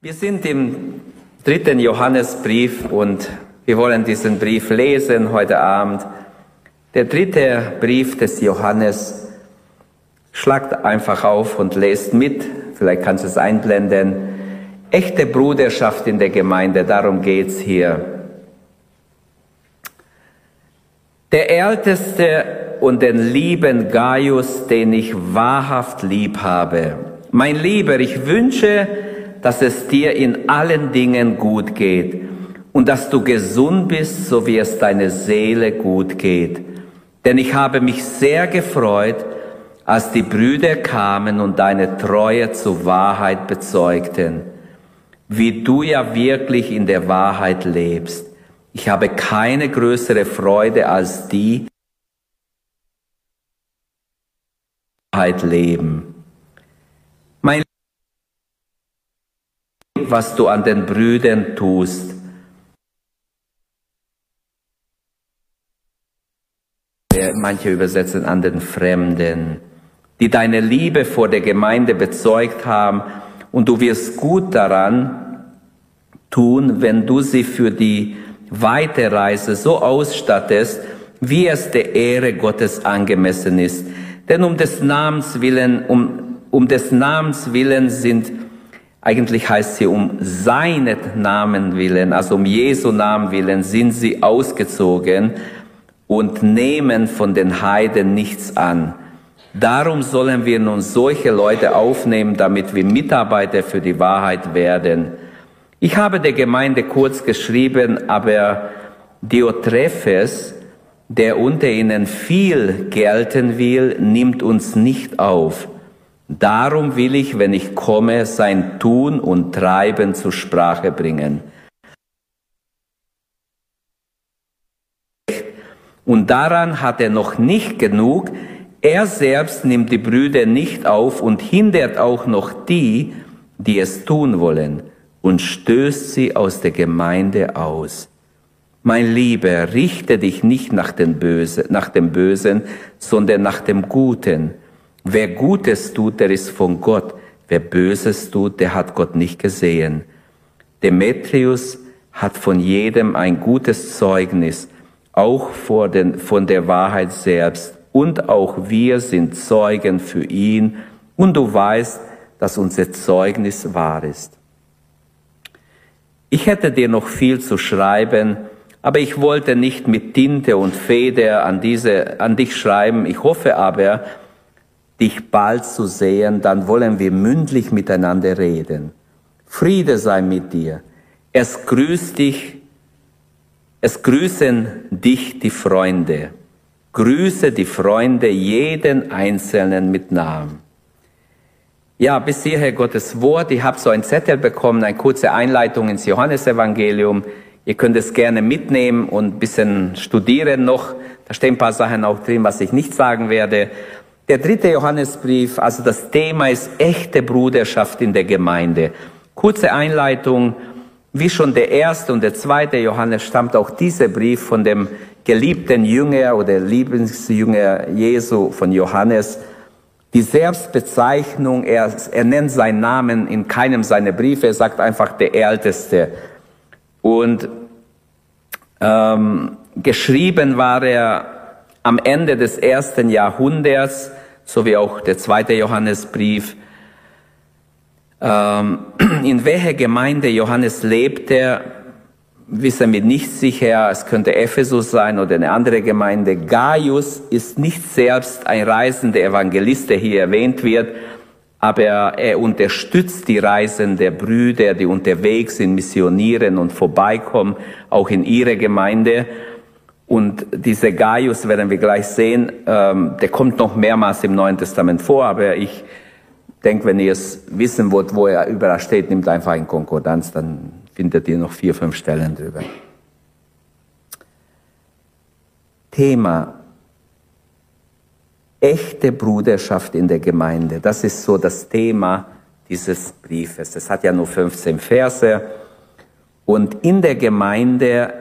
Wir sind im dritten Johannesbrief und wir wollen diesen Brief lesen heute Abend. Der dritte Brief des Johannes. Schlagt einfach auf und lest mit. Vielleicht kannst du es einblenden. Echte Bruderschaft in der Gemeinde, darum geht's hier. Der Älteste und den lieben Gaius, den ich wahrhaft lieb habe. Mein Lieber, ich wünsche, dass es dir in allen Dingen gut geht und dass du gesund bist, so wie es deine Seele gut geht. Denn ich habe mich sehr gefreut, als die Brüder kamen und deine Treue zur Wahrheit bezeugten, wie du ja wirklich in der Wahrheit lebst. Ich habe keine größere Freude als die, Wahrheit leben. Was du an den Brüdern tust. Manche übersetzen an den Fremden, die deine Liebe vor der Gemeinde bezeugt haben und du wirst gut daran tun, wenn du sie für die Weiterreise so ausstattest, wie es der Ehre Gottes angemessen ist. Denn um des Namens willen, um, um des Namens willen sind eigentlich heißt sie um seinen Namen willen, also um Jesu Namen willen, sind sie ausgezogen und nehmen von den Heiden nichts an. Darum sollen wir nun solche Leute aufnehmen, damit wir Mitarbeiter für die Wahrheit werden. Ich habe der Gemeinde kurz geschrieben, aber Diotrephes, der unter ihnen viel gelten will, nimmt uns nicht auf. Darum will ich, wenn ich komme, sein Tun und Treiben zur Sprache bringen. Und daran hat er noch nicht genug. Er selbst nimmt die Brüder nicht auf und hindert auch noch die, die es tun wollen, und stößt sie aus der Gemeinde aus. Mein Lieber, richte dich nicht nach, den Böse, nach dem Bösen, sondern nach dem Guten Wer Gutes tut, der ist von Gott. Wer Böses tut, der hat Gott nicht gesehen. Demetrius hat von jedem ein gutes Zeugnis, auch vor den, von der Wahrheit selbst. Und auch wir sind Zeugen für ihn. Und du weißt, dass unser Zeugnis wahr ist. Ich hätte dir noch viel zu schreiben, aber ich wollte nicht mit Tinte und Feder an, diese, an dich schreiben. Ich hoffe aber, dich bald zu sehen, dann wollen wir mündlich miteinander reden. Friede sei mit dir. Es grüßt dich, es grüßen dich die Freunde. Grüße die Freunde, jeden Einzelnen mit Namen. Ja, bis hierher Gottes Wort. Ich habe so ein Zettel bekommen, eine kurze Einleitung ins Johannesevangelium. Ihr könnt es gerne mitnehmen und ein bisschen studieren noch. Da stehen ein paar Sachen auch drin, was ich nicht sagen werde. Der dritte Johannesbrief, also das Thema ist echte Bruderschaft in der Gemeinde. Kurze Einleitung, wie schon der erste und der zweite Johannes stammt auch dieser Brief von dem geliebten Jünger oder Lieblingsjünger Jesu von Johannes. Die Selbstbezeichnung, er, er nennt seinen Namen in keinem seiner Briefe, er sagt einfach der Älteste. Und ähm, geschrieben war er am Ende des ersten Jahrhunderts so wie auch der zweite Johannesbrief. Ähm, in welcher Gemeinde Johannes lebte, wissen wir nicht sicher. Es könnte Ephesus sein oder eine andere Gemeinde. Gaius ist nicht selbst ein reisender Evangelist, der hier erwähnt wird, aber er unterstützt die Reisen der Brüder, die unterwegs sind, missionieren und vorbeikommen, auch in ihre Gemeinde. Und dieser Gaius werden wir gleich sehen, ähm, der kommt noch mehrmals im Neuen Testament vor, aber ich denke, wenn ihr es wissen wollt, wo er überall steht, nimmt einfach in Konkordanz, dann findet ihr noch vier, fünf Stellen drüber. Thema echte Bruderschaft in der Gemeinde. Das ist so das Thema dieses Briefes. Es hat ja nur 15 Verse. Und in der Gemeinde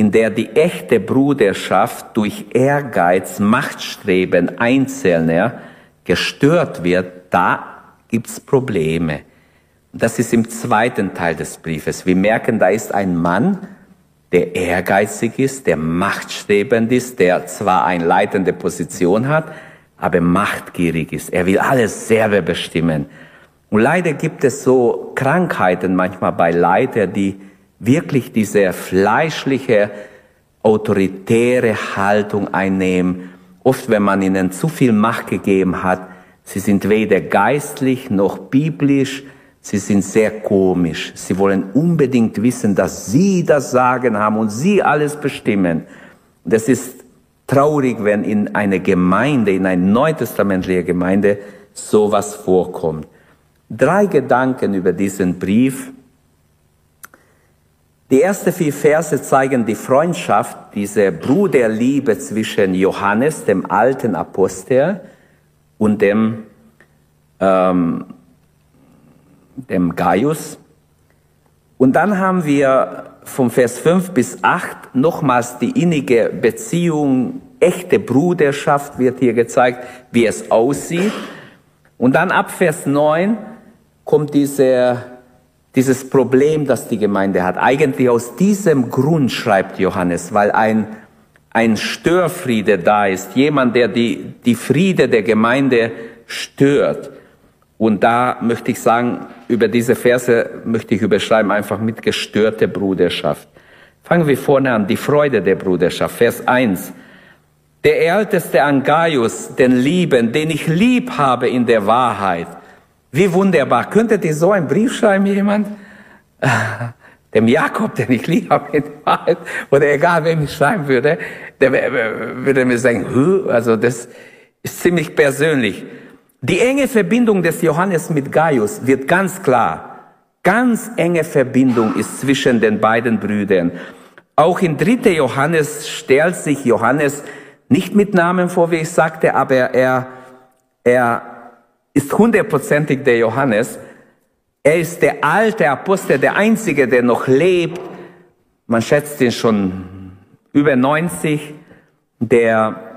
in der die echte Bruderschaft durch Ehrgeiz, Machtstreben Einzelner gestört wird, da gibt's Probleme. Das ist im zweiten Teil des Briefes. Wir merken, da ist ein Mann, der ehrgeizig ist, der machtstrebend ist, der zwar eine leitende Position hat, aber machtgierig ist. Er will alles selber bestimmen. Und leider gibt es so Krankheiten manchmal bei Leitern, die wirklich diese fleischliche, autoritäre Haltung einnehmen. Oft, wenn man ihnen zu viel Macht gegeben hat, sie sind weder geistlich noch biblisch, Sie sind sehr komisch. Sie wollen unbedingt wissen, dass Sie das Sagen haben und Sie alles bestimmen. Es ist traurig, wenn in einer Gemeinde, in einer neutestamentlichen Gemeinde sowas vorkommt. Drei Gedanken über diesen Brief. Die ersten vier Verse zeigen die Freundschaft, diese Bruderliebe zwischen Johannes, dem alten Apostel, und dem ähm, dem Gaius. Und dann haben wir vom Vers 5 bis 8 nochmals die innige Beziehung, echte Bruderschaft wird hier gezeigt, wie es aussieht. Und dann ab Vers 9 kommt diese, dieses Problem, das die Gemeinde hat. Eigentlich aus diesem Grund schreibt Johannes, weil ein, ein Störfriede da ist, jemand, der die, die Friede der Gemeinde stört. Und da möchte ich sagen, über diese Verse möchte ich überschreiben, einfach mit gestörte Bruderschaft. Fangen wir vorne an, die Freude der Bruderschaft. Vers 1. Der älteste an Gaius, den Lieben, den ich lieb habe in der Wahrheit. Wie wunderbar. Könntet ihr so einen Brief schreiben, jemand? Dem Jakob, den ich lieb habe in der Wahrheit. Oder egal, wem ich schreiben würde, der würde mir sagen, also das ist ziemlich persönlich. Die enge Verbindung des Johannes mit Gaius wird ganz klar. Ganz enge Verbindung ist zwischen den beiden Brüdern. Auch in 3. Johannes stellt sich Johannes nicht mit Namen vor, wie ich sagte, aber er, er ist hundertprozentig der Johannes. Er ist der alte Apostel, der einzige, der noch lebt. Man schätzt ihn schon über 90, der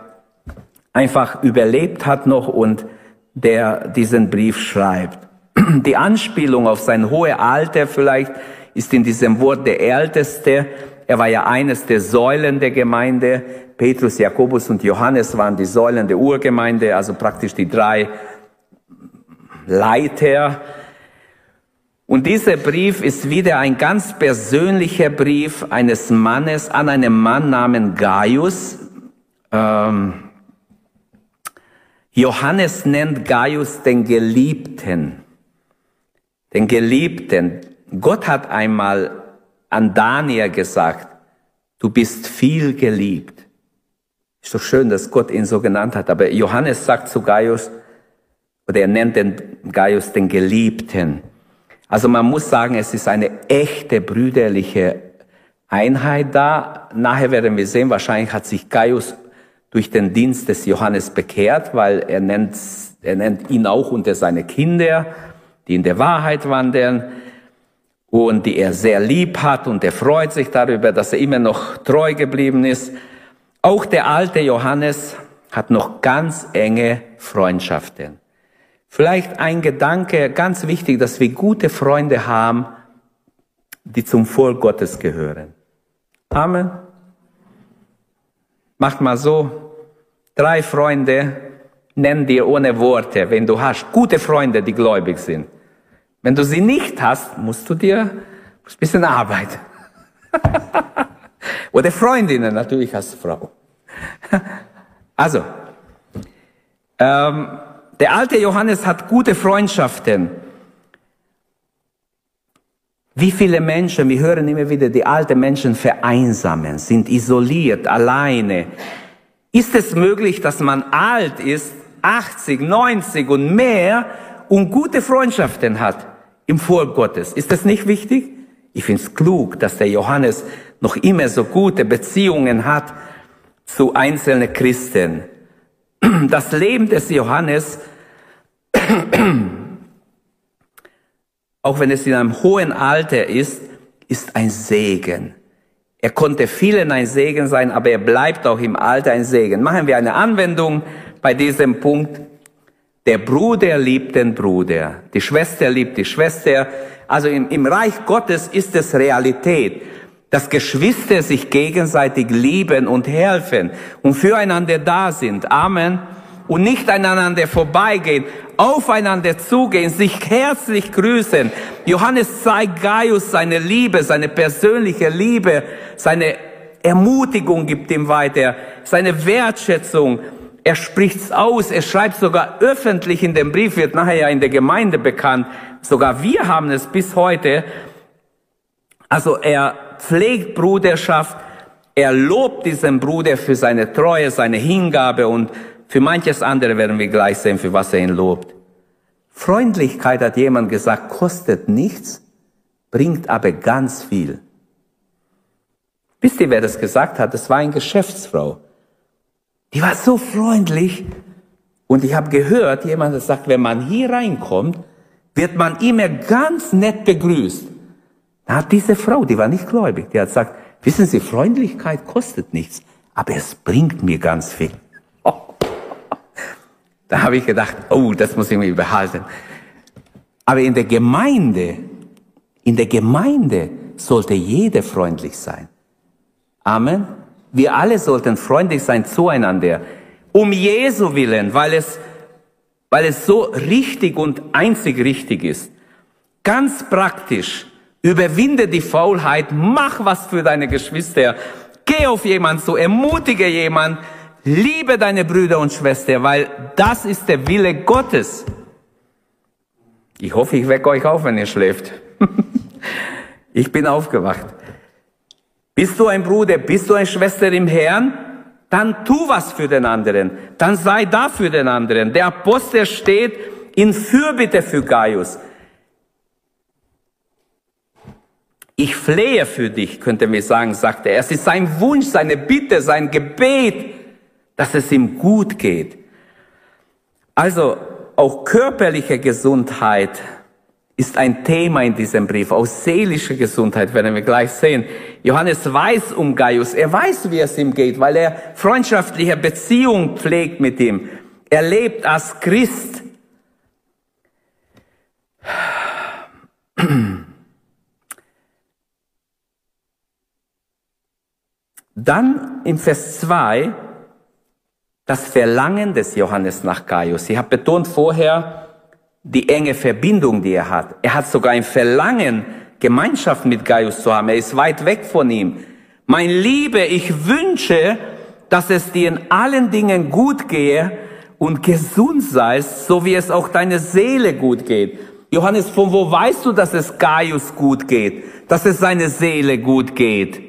einfach überlebt hat noch und der diesen Brief schreibt. Die Anspielung auf sein hohe Alter vielleicht ist in diesem Wort der Älteste. Er war ja eines der Säulen der Gemeinde. Petrus, Jakobus und Johannes waren die Säulen der Urgemeinde, also praktisch die drei Leiter. Und dieser Brief ist wieder ein ganz persönlicher Brief eines Mannes an einen Mann namens Gaius. Ähm, Johannes nennt Gaius den Geliebten. Den Geliebten. Gott hat einmal an Daniel gesagt, du bist viel geliebt. Ist doch schön, dass Gott ihn so genannt hat. Aber Johannes sagt zu Gaius, oder er nennt den Gaius den Geliebten. Also man muss sagen, es ist eine echte brüderliche Einheit da. Nachher werden wir sehen, wahrscheinlich hat sich Gaius durch den Dienst des Johannes bekehrt, weil er nennt, er nennt ihn auch unter seine Kinder, die in der Wahrheit wandeln und die er sehr lieb hat und er freut sich darüber, dass er immer noch treu geblieben ist. Auch der alte Johannes hat noch ganz enge Freundschaften. Vielleicht ein Gedanke, ganz wichtig, dass wir gute Freunde haben, die zum Volk Gottes gehören. Amen. Macht mal so, Drei Freunde nenn dir ohne Worte, wenn du hast. Gute Freunde, die gläubig sind. Wenn du sie nicht hast, musst du dir ein bisschen arbeiten. Oder Freundinnen natürlich als Frau. also, ähm, der alte Johannes hat gute Freundschaften. Wie viele Menschen, wir hören immer wieder, die alten Menschen vereinsamen, sind isoliert, alleine, ist es möglich, dass man alt ist, 80, 90 und mehr und gute Freundschaften hat im Volk Gottes? Ist das nicht wichtig? Ich finde es klug, dass der Johannes noch immer so gute Beziehungen hat zu einzelnen Christen. Das Leben des Johannes, auch wenn es in einem hohen Alter ist, ist ein Segen. Er konnte vielen ein Segen sein, aber er bleibt auch im Alter ein Segen. Machen wir eine Anwendung bei diesem Punkt. Der Bruder liebt den Bruder, die Schwester liebt die Schwester. Also im, im Reich Gottes ist es Realität, dass Geschwister sich gegenseitig lieben und helfen und füreinander da sind. Amen. Und nicht aneinander vorbeigehen, aufeinander zugehen, sich herzlich grüßen. Johannes zeigt Gaius seine Liebe, seine persönliche Liebe, seine Ermutigung gibt ihm weiter, seine Wertschätzung. Er spricht's aus, er schreibt sogar öffentlich in dem Brief, wird nachher ja in der Gemeinde bekannt. Sogar wir haben es bis heute. Also er pflegt Bruderschaft, er lobt diesen Bruder für seine Treue, seine Hingabe und für manches andere werden wir gleich sehen, für was er ihn lobt. Freundlichkeit, hat jemand gesagt, kostet nichts, bringt aber ganz viel. Wisst ihr, wer das gesagt hat? Das war eine Geschäftsfrau. Die war so freundlich. Und ich habe gehört, jemand hat sagt, wenn man hier reinkommt, wird man immer ganz nett begrüßt. Da hat diese Frau, die war nicht gläubig, die hat gesagt, wissen Sie, Freundlichkeit kostet nichts, aber es bringt mir ganz viel. Da habe ich gedacht, oh, das muss ich mir behalten. Aber in der Gemeinde, in der Gemeinde sollte jeder freundlich sein. Amen. Wir alle sollten freundlich sein zueinander. Um Jesu willen, weil es, weil es so richtig und einzig richtig ist. Ganz praktisch. Überwinde die Faulheit. Mach was für deine Geschwister. Geh auf jemand zu. Ermutige jemand. Liebe deine Brüder und Schwestern, weil das ist der Wille Gottes. Ich hoffe, ich wecke euch auf, wenn ihr schläft. ich bin aufgewacht. Bist du ein Bruder, bist du eine Schwester im Herrn? Dann tu was für den anderen. Dann sei da für den anderen. Der Apostel steht in Fürbitte für Gaius. Ich flehe für dich, könnte mir sagen, sagte er. Es ist sein Wunsch, seine Bitte, sein Gebet, dass es ihm gut geht. Also auch körperliche Gesundheit ist ein Thema in diesem Brief. Auch seelische Gesundheit werden wir gleich sehen. Johannes weiß um Gaius. Er weiß, wie es ihm geht, weil er freundschaftliche Beziehung pflegt mit ihm. Er lebt als Christ. Dann im Vers 2 das Verlangen des Johannes nach Gaius. Ich habe betont vorher die enge Verbindung, die er hat. Er hat sogar ein Verlangen, Gemeinschaft mit Gaius zu haben. Er ist weit weg von ihm. Mein Liebe, ich wünsche, dass es dir in allen Dingen gut gehe und gesund seist, so wie es auch deine Seele gut geht. Johannes, von wo weißt du, dass es Gaius gut geht, dass es seine Seele gut geht?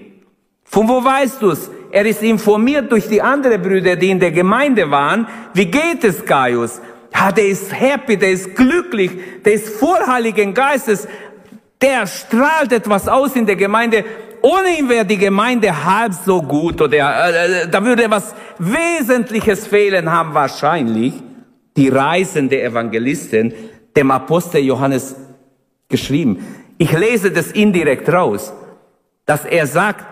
Von wo weißt du es? Er ist informiert durch die anderen Brüder, die in der Gemeinde waren. Wie geht es Gaius? Ja, der ist happy, der ist glücklich, der ist voll Heiligen Geistes der strahlt etwas aus in der Gemeinde. Ohne ihn wäre die Gemeinde halb so gut oder äh, äh, da würde was Wesentliches fehlen haben wahrscheinlich die reisende Evangelisten dem Apostel Johannes geschrieben. Ich lese das indirekt raus, dass er sagt,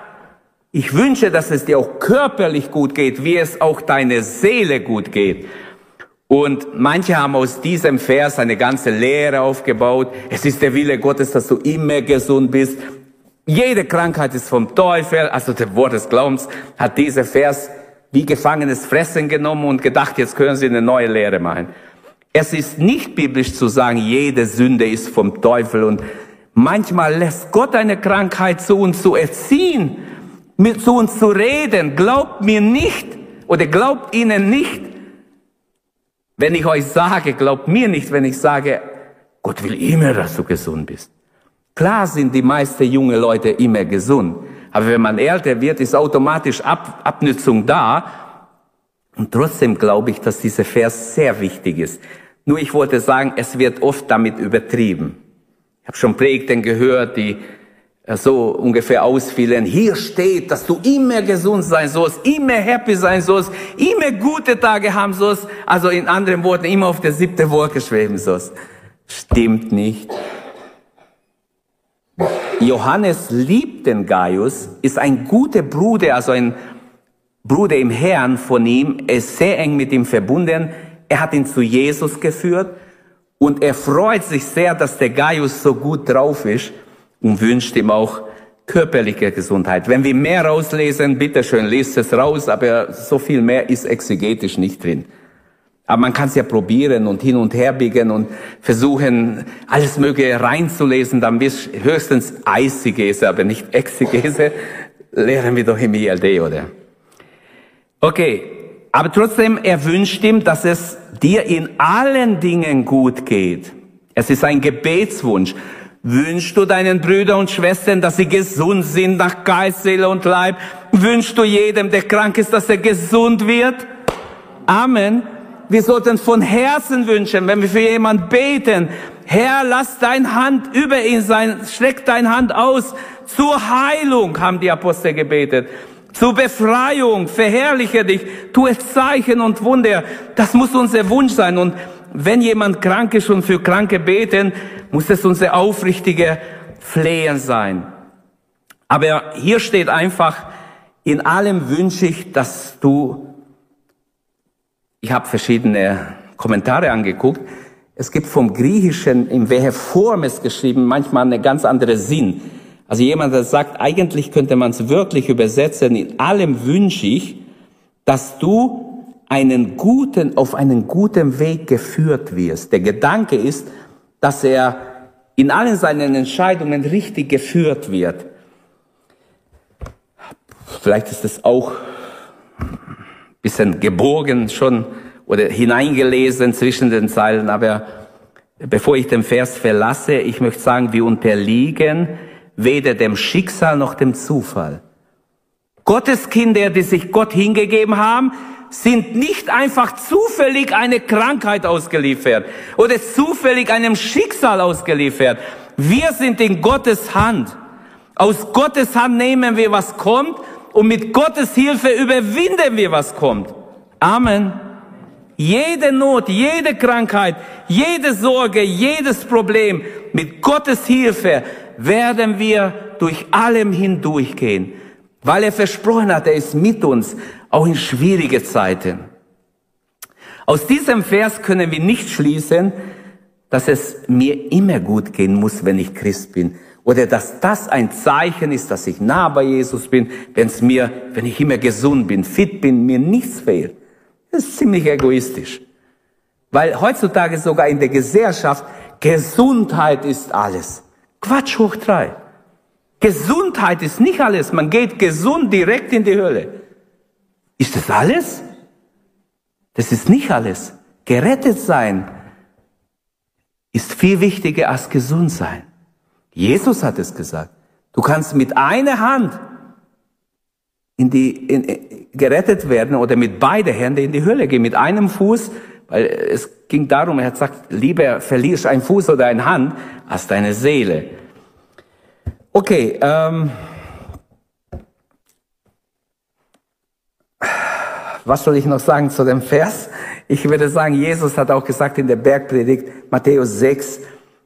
ich wünsche, dass es dir auch körperlich gut geht, wie es auch deine Seele gut geht. Und manche haben aus diesem Vers eine ganze Lehre aufgebaut. Es ist der Wille Gottes, dass du immer gesund bist. Jede Krankheit ist vom Teufel. Also der Wort des Glaubens hat dieser Vers wie gefangenes Fressen genommen und gedacht, jetzt können sie eine neue Lehre machen. Es ist nicht biblisch zu sagen, jede Sünde ist vom Teufel und manchmal lässt Gott eine Krankheit zu uns zu erziehen, mit zu uns zu reden. Glaubt mir nicht oder glaubt ihnen nicht, wenn ich euch sage, glaubt mir nicht, wenn ich sage, Gott will immer, dass du gesund bist. Klar sind die meisten junge Leute immer gesund. Aber wenn man älter wird, ist automatisch Ab Abnützung da. Und trotzdem glaube ich, dass dieser Vers sehr wichtig ist. Nur ich wollte sagen, es wird oft damit übertrieben. Ich habe schon Predigten gehört, die so ungefähr ausfielen. Hier steht, dass du immer gesund sein sollst, immer happy sein sollst, immer gute Tage haben sollst. Also in anderen Worten, immer auf der siebten Wolke schweben sollst. Stimmt nicht. Johannes liebt den Gaius, ist ein guter Bruder, also ein Bruder im Herrn von ihm, er ist sehr eng mit ihm verbunden. er hat ihn zu Jesus geführt und er freut sich sehr, dass der Gaius so gut drauf ist und wünscht ihm auch körperliche Gesundheit. Wenn wir mehr rauslesen, bitteschön, lest es raus, aber so viel mehr ist exegetisch nicht drin. Aber man kann es ja probieren und hin und her biegen und versuchen, alles Mögliche reinzulesen, dann bist höchstens Eisegese, aber nicht Exegese, lehren wir doch im ILD, oder? Okay, aber trotzdem, er wünscht ihm, dass es dir in allen Dingen gut geht. Es ist ein Gebetswunsch. Wünschst du deinen Brüdern und Schwestern, dass sie gesund sind nach Geist, Seele und Leib? Wünschst du jedem, der krank ist, dass er gesund wird? Amen. Wir sollten von Herzen wünschen, wenn wir für jemanden beten, Herr, lass deine Hand über ihn sein, streck deine Hand aus zur Heilung, haben die Apostel gebetet. Zur Befreiung, verherrliche dich, tu es Zeichen und Wunder. Das muss unser Wunsch sein. Und wenn jemand krank ist und für Kranke beten, muss es unser aufrichtige Flehen sein. Aber hier steht einfach, in allem wünsche ich, dass du, ich habe verschiedene Kommentare angeguckt, es gibt vom Griechischen, in welcher Form es geschrieben, manchmal eine ganz andere Sinn. Also jemand, der sagt, eigentlich könnte man es wirklich übersetzen, in allem wünsche ich, dass du einen guten, auf einen guten Weg geführt wirst. Der Gedanke ist, dass er in allen seinen Entscheidungen richtig geführt wird. Vielleicht ist es auch ein bisschen geborgen schon oder hineingelesen zwischen den Zeilen, aber bevor ich den Vers verlasse, ich möchte sagen, wir unterliegen weder dem Schicksal noch dem Zufall. Gottes Kinder, die sich Gott hingegeben haben, sind nicht einfach zufällig eine Krankheit ausgeliefert oder zufällig einem Schicksal ausgeliefert. Wir sind in Gottes Hand. Aus Gottes Hand nehmen wir, was kommt und mit Gottes Hilfe überwinden wir, was kommt. Amen. Jede Not, jede Krankheit, jede Sorge, jedes Problem, mit Gottes Hilfe werden wir durch allem hindurchgehen, weil er versprochen hat, er ist mit uns auch in schwierige Zeiten. Aus diesem Vers können wir nicht schließen, dass es mir immer gut gehen muss, wenn ich Christ bin. Oder dass das ein Zeichen ist, dass ich nah bei Jesus bin, wenn es mir, wenn ich immer gesund bin, fit bin, mir nichts fehlt. Das ist ziemlich egoistisch. Weil heutzutage sogar in der Gesellschaft Gesundheit ist alles. Quatsch hoch drei. Gesundheit ist nicht alles. Man geht gesund direkt in die Hölle. Ist das alles? Das ist nicht alles. Gerettet sein ist viel wichtiger als gesund sein. Jesus hat es gesagt. Du kannst mit einer Hand in die, in, in, gerettet werden oder mit beiden Händen in die Hölle gehen, mit einem Fuß, weil es ging darum, er hat gesagt, lieber verlierst ein Fuß oder eine Hand als deine Seele. Okay, ähm, Was soll ich noch sagen zu dem Vers? Ich würde sagen, Jesus hat auch gesagt in der Bergpredigt, Matthäus 6,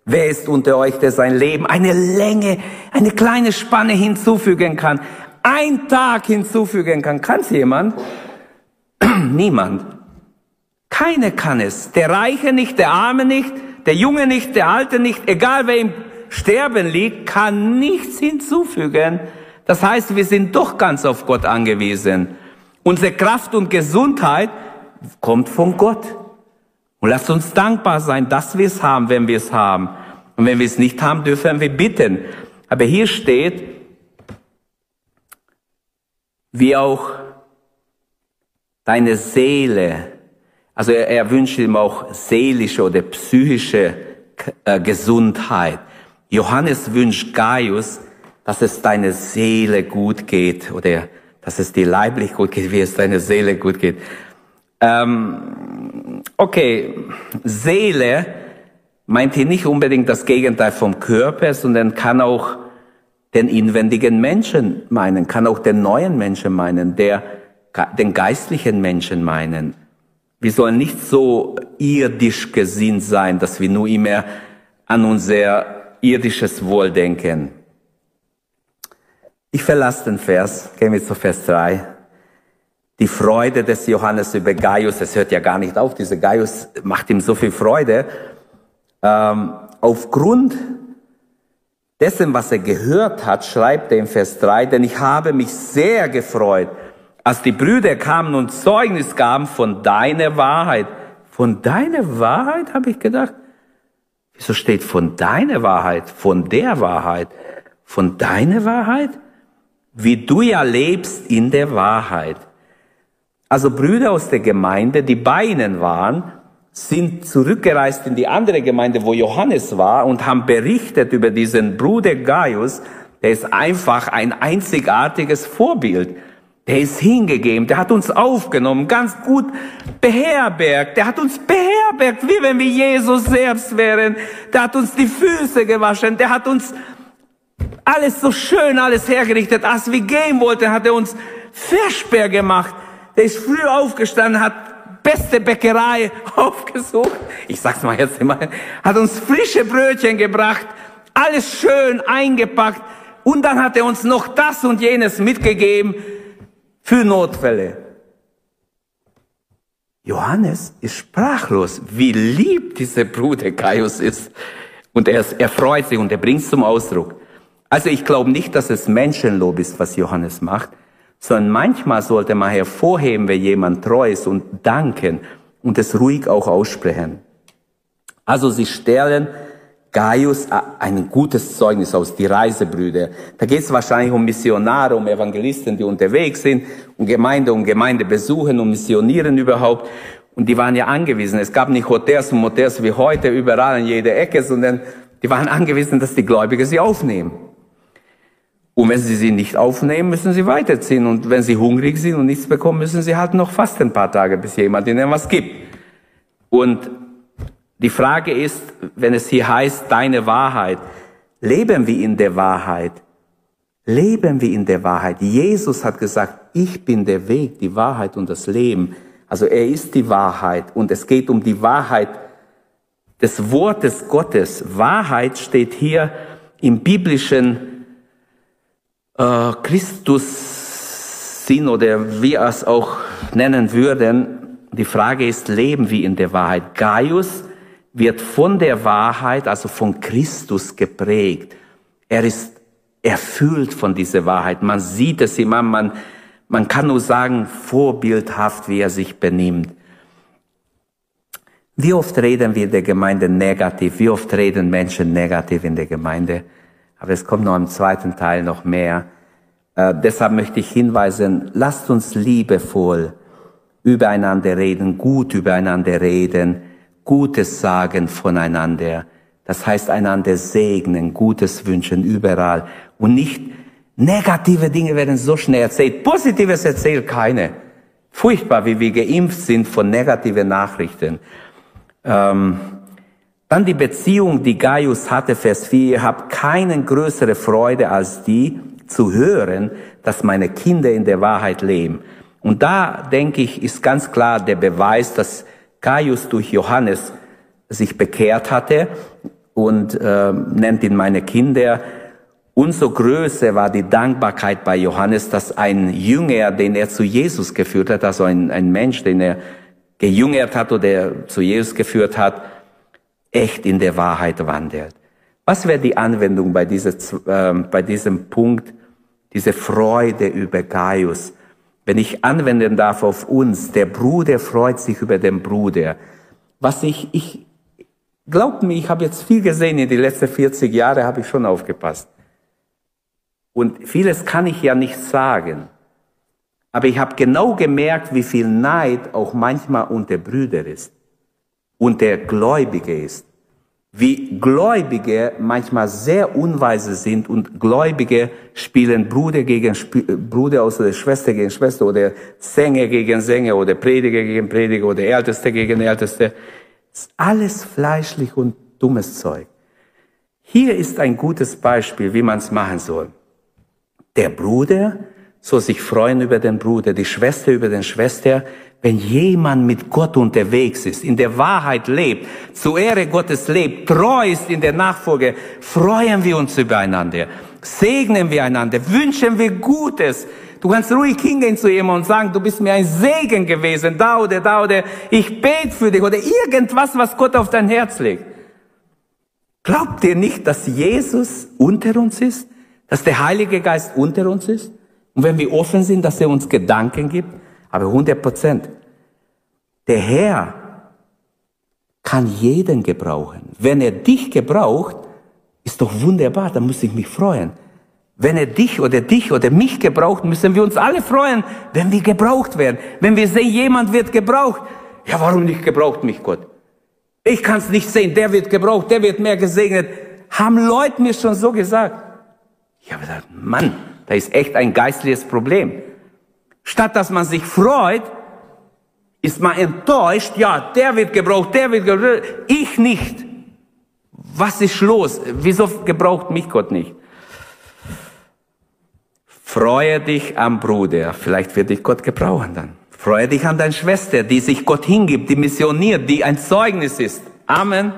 wer ist unter euch, der sein Leben eine Länge, eine kleine Spanne hinzufügen kann? Ein Tag hinzufügen kann. Kann es jemand? Niemand. Keine kann es. Der Reiche nicht, der Arme nicht, der Junge nicht, der Alte nicht, egal wer im Sterben liegt, kann nichts hinzufügen. Das heißt, wir sind doch ganz auf Gott angewiesen. Unsere Kraft und Gesundheit kommt von Gott. Und lasst uns dankbar sein, dass wir es haben, wenn wir es haben. Und wenn wir es nicht haben, dürfen wir bitten. Aber hier steht, wie auch deine Seele, also er, er wünscht ihm auch seelische oder psychische äh, Gesundheit. Johannes wünscht Gaius, dass es deine Seele gut geht oder dass es dir leiblich gut geht, wie es deiner Seele gut geht. Ähm, okay, Seele meint hier nicht unbedingt das Gegenteil vom Körper, sondern kann auch den inwendigen Menschen meinen, kann auch den neuen Menschen meinen, der, den geistlichen Menschen meinen. Wir sollen nicht so irdisch gesinnt sein, dass wir nur immer an unser irdisches Wohl denken. Ich verlasse den Vers, gehen wir zu Vers 3. die Freude des Johannes über Gaius, das hört ja gar nicht auf, dieser Gaius macht ihm so viel Freude. Ähm, aufgrund dessen, was er gehört hat, schreibt er im Vers 3, denn ich habe mich sehr gefreut, als die Brüder kamen und Zeugnis gaben von deiner Wahrheit. Von deiner Wahrheit, habe ich gedacht. Wieso steht von deiner Wahrheit, von der Wahrheit, von deiner Wahrheit? Wie du ja lebst in der Wahrheit. Also Brüder aus der Gemeinde, die bei ihnen waren, sind zurückgereist in die andere Gemeinde, wo Johannes war und haben berichtet über diesen Bruder Gaius. Der ist einfach ein einzigartiges Vorbild. Der ist hingegeben, der hat uns aufgenommen, ganz gut beherbergt. Der hat uns beherbergt, wie wenn wir Jesus selbst wären. Der hat uns die Füße gewaschen, der hat uns alles so schön, alles hergerichtet. Als wir gehen wollten, hat er uns Versperr gemacht. Der ist früh aufgestanden, hat beste Bäckerei aufgesucht. Ich sag's mal jetzt immer. Hat uns frische Brötchen gebracht. Alles schön eingepackt. Und dann hat er uns noch das und jenes mitgegeben für Notfälle. Johannes ist sprachlos, wie lieb dieser Bruder Gaius ist. Und er, er freut sich und er bringt es zum Ausdruck. Also ich glaube nicht, dass es Menschenlob ist, was Johannes macht, sondern manchmal sollte man hervorheben, wenn jemand treu ist und danken und es ruhig auch aussprechen. Also sie stellen Gaius ein gutes Zeugnis aus, die Reisebrüder. Da geht es wahrscheinlich um Missionare, um Evangelisten, die unterwegs sind, um Gemeinde, um Gemeinde besuchen, um missionieren überhaupt. Und die waren ja angewiesen. Es gab nicht Hotels und Motels wie heute überall in jeder Ecke, sondern die waren angewiesen, dass die Gläubigen sie aufnehmen. Und wenn sie sie nicht aufnehmen, müssen sie weiterziehen. Und wenn sie hungrig sind und nichts bekommen, müssen sie halt noch fast ein paar Tage, bis jemand ihnen was gibt. Und die Frage ist, wenn es hier heißt, deine Wahrheit, leben wir in der Wahrheit? Leben wir in der Wahrheit? Jesus hat gesagt, ich bin der Weg, die Wahrheit und das Leben. Also er ist die Wahrheit und es geht um die Wahrheit des Wortes Gottes. Wahrheit steht hier im biblischen äh, Christus Sinn oder wie wir es auch nennen würden, die Frage ist, leben wir in der Wahrheit? Gaius wird von der Wahrheit, also von Christus geprägt. Er ist erfüllt von dieser Wahrheit. Man sieht es immer, man, man kann nur sagen, vorbildhaft, wie er sich benimmt. Wie oft reden wir der Gemeinde negativ? Wie oft reden Menschen negativ in der Gemeinde? Aber es kommt noch im zweiten Teil noch mehr. Äh, deshalb möchte ich hinweisen, lasst uns liebevoll übereinander reden, gut übereinander reden, Gutes sagen voneinander. Das heißt, einander segnen, Gutes wünschen überall und nicht negative Dinge werden so schnell erzählt. Positives erzählt keine. Furchtbar, wie wir geimpft sind von negativen Nachrichten. Ähm, dann die Beziehung, die Gaius hatte, Vers 4, ihr habt keine größere Freude als die, zu hören, dass meine Kinder in der Wahrheit leben. Und da, denke ich, ist ganz klar der Beweis, dass Gaius durch Johannes sich bekehrt hatte und äh, nennt ihn meine Kinder. Umso größer war die Dankbarkeit bei Johannes, dass ein Jünger, den er zu Jesus geführt hat, also ein, ein Mensch, den er gejüngert hat oder zu Jesus geführt hat, echt in der Wahrheit wandelt. Was wäre die Anwendung bei, dieses, äh, bei diesem Punkt, diese Freude über Gaius? Wenn ich anwenden darf auf uns, der Bruder freut sich über den Bruder. Was ich, ich, glaubt mir, ich habe jetzt viel gesehen in den letzten 40 Jahren, habe ich schon aufgepasst. Und vieles kann ich ja nicht sagen. Aber ich habe genau gemerkt, wie viel Neid auch manchmal unter Brüder ist. Unter Gläubige ist. Wie Gläubige manchmal sehr unweise sind und Gläubige spielen Bruder gegen Sp Bruder aus oder Schwester gegen Schwester oder Sänger gegen Sänger oder Prediger gegen Prediger oder Älteste gegen Älteste. Das ist alles fleischlich und dummes Zeug. Hier ist ein gutes Beispiel, wie man es machen soll. Der Bruder soll sich freuen über den Bruder, die Schwester über den Schwester, wenn jemand mit Gott unterwegs ist, in der Wahrheit lebt, zur Ehre Gottes lebt, treu ist in der Nachfolge, freuen wir uns übereinander, segnen wir einander, wünschen wir Gutes, Du kannst ruhig hingehen zu jemandem und sagen, du bist mir ein Segen gewesen, da oder da oder ich bete für dich oder irgendwas, was Gott auf dein Herz legt. Glaubt ihr nicht, dass Jesus unter uns ist? Dass der Heilige Geist unter uns ist? Und wenn wir offen sind, dass er uns Gedanken gibt? Aber 100 Prozent. Der Herr kann jeden gebrauchen. Wenn er dich gebraucht, ist doch wunderbar, dann muss ich mich freuen. Wenn er dich oder dich oder mich gebraucht, müssen wir uns alle freuen, wenn wir gebraucht werden. Wenn wir sehen, jemand wird gebraucht. Ja, warum nicht gebraucht mich Gott? Ich kann es nicht sehen, der wird gebraucht, der wird mehr gesegnet. Haben Leute mir schon so gesagt. Ich habe gesagt, Mann, da ist echt ein geistliches Problem. Statt dass man sich freut, ist man enttäuscht, ja, der wird gebraucht, der wird gebraucht, ich nicht. Was ist los? Wieso gebraucht mich Gott nicht? Freue dich am Bruder, vielleicht wird dich Gott gebrauchen dann. Freue dich an deine Schwester, die sich Gott hingibt, die missioniert, die ein Zeugnis ist. Amen.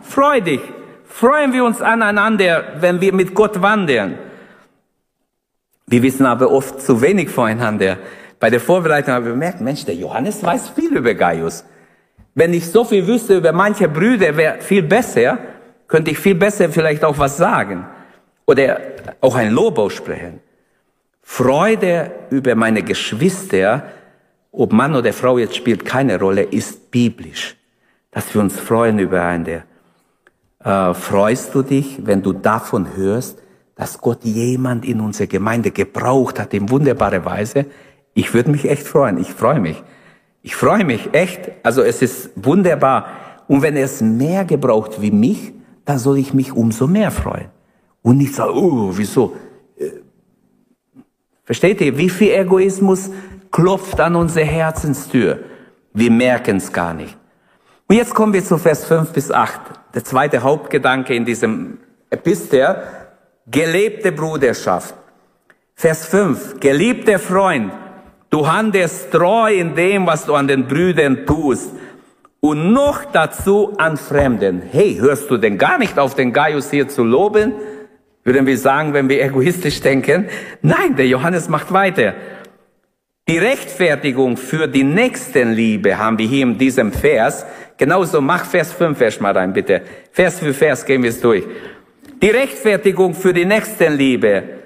Freue dich. Freuen wir uns aneinander, wenn wir mit Gott wandern. Wir wissen aber oft zu wenig voneinander. Bei der Vorbereitung habe ich bemerkt, Mensch, der Johannes weiß viel über Gaius. Wenn ich so viel wüsste über manche Brüder, wäre viel besser, könnte ich viel besser vielleicht auch was sagen. Oder auch ein Lob aussprechen. Freude über meine Geschwister, ob Mann oder Frau jetzt spielt keine Rolle, ist biblisch. Dass wir uns freuen über einen. Äh, freust du dich, wenn du davon hörst, dass Gott jemand in unserer Gemeinde gebraucht hat in wunderbare Weise? Ich würde mich echt freuen. Ich freue mich. Ich freue mich echt. Also es ist wunderbar. Und wenn es mehr gebraucht wie mich, dann soll ich mich umso mehr freuen. Und nicht sagen, oh, wieso? Äh, versteht ihr, wie viel Egoismus klopft an unsere Herzenstür? Wir merken es gar nicht. Und jetzt kommen wir zu Vers 5 bis 8. Der zweite Hauptgedanke in diesem Epistel. Gelebte Bruderschaft. Vers 5. Geliebter Freund. Du handelst treu in dem, was du an den Brüdern tust. Und noch dazu an Fremden. Hey, hörst du denn gar nicht auf den Gaius hier zu loben? Würden wir sagen, wenn wir egoistisch denken? Nein, der Johannes macht weiter. Die Rechtfertigung für die Nächstenliebe haben wir hier in diesem Vers. Genauso, mach Vers 5 erst mal rein, bitte. Vers für Vers gehen wir es durch. Die Rechtfertigung für die Nächstenliebe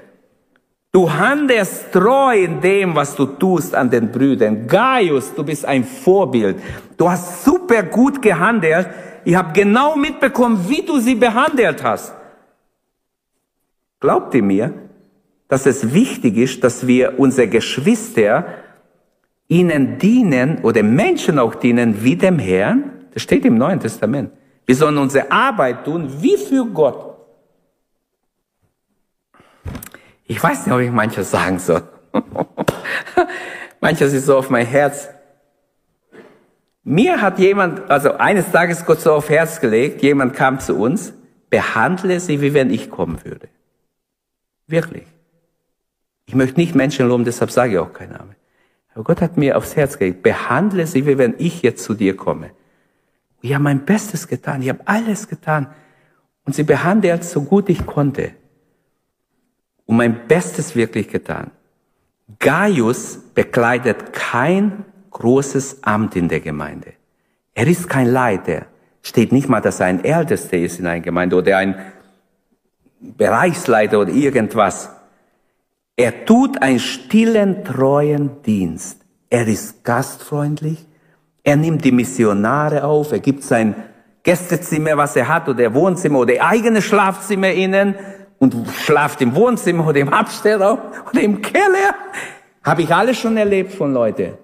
Du handelst treu in dem, was du tust an den Brüdern. Gaius, du bist ein Vorbild. Du hast super gut gehandelt. Ich habe genau mitbekommen, wie du sie behandelt hast. Glaubt ihr mir, dass es wichtig ist, dass wir unsere Geschwister ihnen dienen oder Menschen auch dienen wie dem Herrn? Das steht im Neuen Testament. Wir sollen unsere Arbeit tun wie für Gott. Ich weiß nicht, ob ich manches sagen soll. manches ist so auf mein Herz. Mir hat jemand, also eines Tages Gott so auf Herz gelegt, jemand kam zu uns, behandle sie, wie wenn ich kommen würde. Wirklich. Ich möchte nicht Menschen loben, deshalb sage ich auch keinen Namen. Aber Gott hat mir aufs Herz gelegt, behandle sie, wie wenn ich jetzt zu dir komme. Ich habe mein Bestes getan, ich habe alles getan. Und sie behandelt so gut ich konnte und mein Bestes wirklich getan. Gaius bekleidet kein großes Amt in der Gemeinde. Er ist kein Leiter. Steht nicht mal, dass er ein Ältester ist in einer Gemeinde oder ein Bereichsleiter oder irgendwas. Er tut einen stillen, treuen Dienst. Er ist gastfreundlich. Er nimmt die Missionare auf. Er gibt sein Gästezimmer, was er hat, oder Wohnzimmer oder eigene Schlafzimmer ihnen und schlaft im Wohnzimmer oder im Abstellraum oder im Keller. Habe ich alles schon erlebt von Leuten.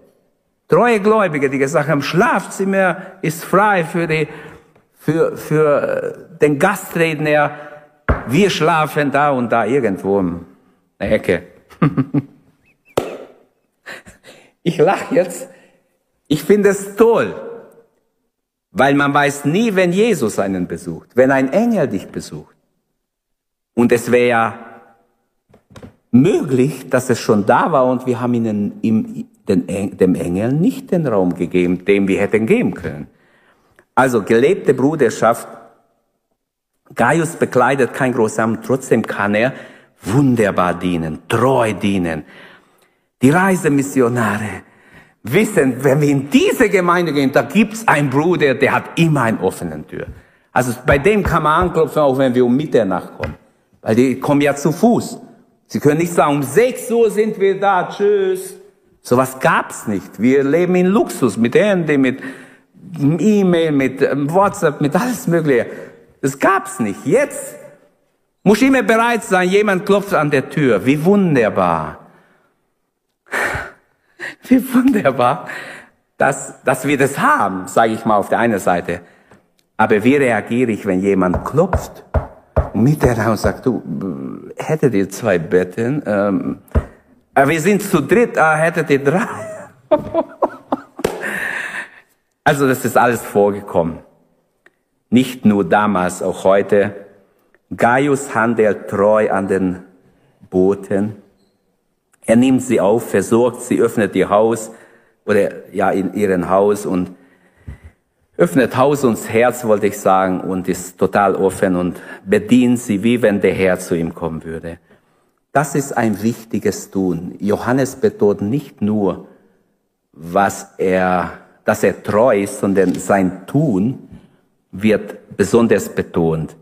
Treue Gläubige, die gesagt haben, Schlafzimmer ist frei für, die, für, für den Gastredner. Wir schlafen da und da irgendwo in der Ecke. ich lache jetzt. Ich finde es toll, weil man weiß nie, wenn Jesus einen besucht, wenn ein Engel dich besucht. Und es wäre möglich, dass es schon da war und wir haben ihnen ihm, den, dem Engel nicht den Raum gegeben, den wir hätten geben können. Also gelebte Bruderschaft. Gaius bekleidet kein Großamt, trotzdem kann er wunderbar dienen, treu dienen. Die Reisemissionare wissen, wenn wir in diese Gemeinde gehen, da gibt's einen Bruder, der hat immer eine offene Tür. Also bei dem kann man anklopfen, auch wenn wir um Mitternacht kommen. Weil die kommen ja zu Fuß. Sie können nicht sagen, um 6 Uhr sind wir da, tschüss. Sowas gab's nicht. Wir leben in Luxus, mit Handy, mit E-Mail, mit ähm, WhatsApp, mit alles Mögliche. Das gab's nicht. Jetzt muss immer bereit sein, jemand klopft an der Tür. Wie wunderbar. Wie wunderbar, dass, dass wir das haben, sage ich mal auf der einen Seite. Aber wie reagiere ich, wenn jemand klopft und mit der und sagt, du, hättet ihr zwei Betten? Ähm, aber wir sind zu dritt, ah, hättet ihr drei? also das ist alles vorgekommen. Nicht nur damals, auch heute. Gaius handelt treu an den Booten. Er nimmt sie auf, versorgt sie, öffnet ihr Haus oder ja in ihren Haus und öffnet Haus und Herz, wollte ich sagen, und ist total offen und bedient sie, wie wenn der Herr zu ihm kommen würde. Das ist ein wichtiges Tun. Johannes betont nicht nur, was er, dass er treu ist, sondern sein Tun wird besonders betont.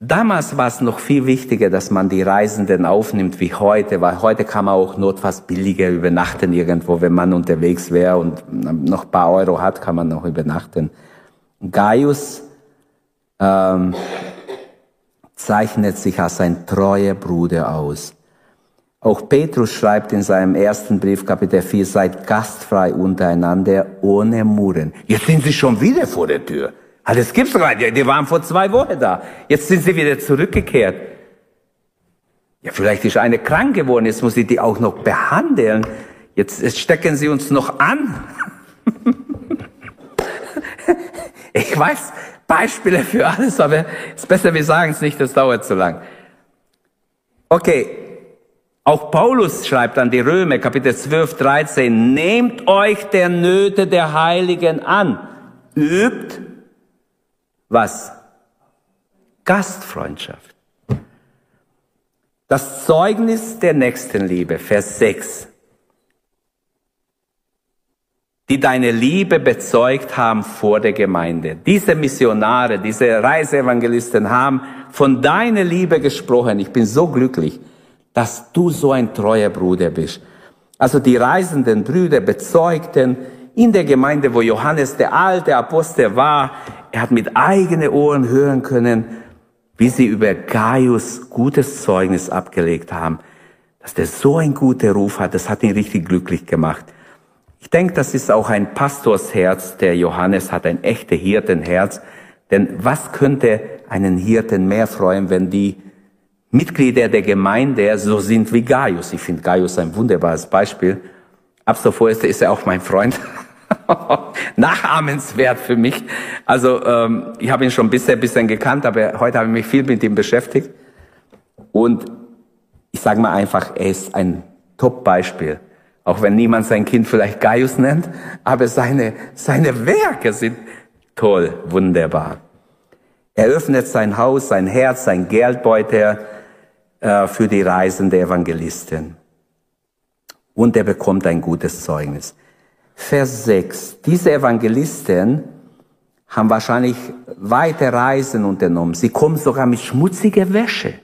Damals war es noch viel wichtiger, dass man die Reisenden aufnimmt wie heute, weil heute kann man auch notfalls billiger übernachten irgendwo, wenn man unterwegs wäre und noch ein paar Euro hat, kann man noch übernachten. Gaius ähm, zeichnet sich als ein treuer Bruder aus. Auch Petrus schreibt in seinem ersten Brief, Kapitel 4, seid gastfrei untereinander, ohne Murren. Jetzt sind sie schon wieder vor der Tür. Ah, das gibt's doch nicht. Die waren vor zwei Wochen da. Jetzt sind sie wieder zurückgekehrt. Ja, vielleicht ist eine krank geworden. Jetzt muss ich die auch noch behandeln. Jetzt, jetzt stecken sie uns noch an. ich weiß, Beispiele für alles, aber es ist besser, wir sagen es nicht, das dauert zu lang. Okay, auch Paulus schreibt an die Römer, Kapitel 12, 13, nehmt euch der Nöte der Heiligen an, übt was? Gastfreundschaft. Das Zeugnis der Nächstenliebe, Vers 6 die deine Liebe bezeugt haben vor der Gemeinde. Diese Missionare, diese Reiseevangelisten haben von deiner Liebe gesprochen. Ich bin so glücklich, dass du so ein treuer Bruder bist. Also die reisenden Brüder bezeugten in der Gemeinde, wo Johannes der alte Apostel war, er hat mit eigenen Ohren hören können, wie sie über Gaius gutes Zeugnis abgelegt haben. Dass der so ein guter Ruf hat, das hat ihn richtig glücklich gemacht. Ich denke, das ist auch ein Pastorsherz. Der Johannes hat ein echter Hirtenherz. Denn was könnte einen Hirten mehr freuen, wenn die Mitglieder der Gemeinde so sind wie Gaius? Ich finde Gaius ein wunderbares Beispiel. Ab sofort ist er auch mein Freund. Nachahmenswert für mich. Also ähm, ich habe ihn schon bisher ein bisschen gekannt, aber heute habe ich mich viel mit ihm beschäftigt. Und ich sage mal einfach, er ist ein Top-Beispiel auch wenn niemand sein Kind vielleicht Gaius nennt, aber seine, seine Werke sind toll, wunderbar. Er öffnet sein Haus, sein Herz, sein Geldbeutel äh, für die reisende Evangelisten. Und er bekommt ein gutes Zeugnis. Vers 6. Diese Evangelisten haben wahrscheinlich weite Reisen unternommen. Sie kommen sogar mit schmutziger Wäsche.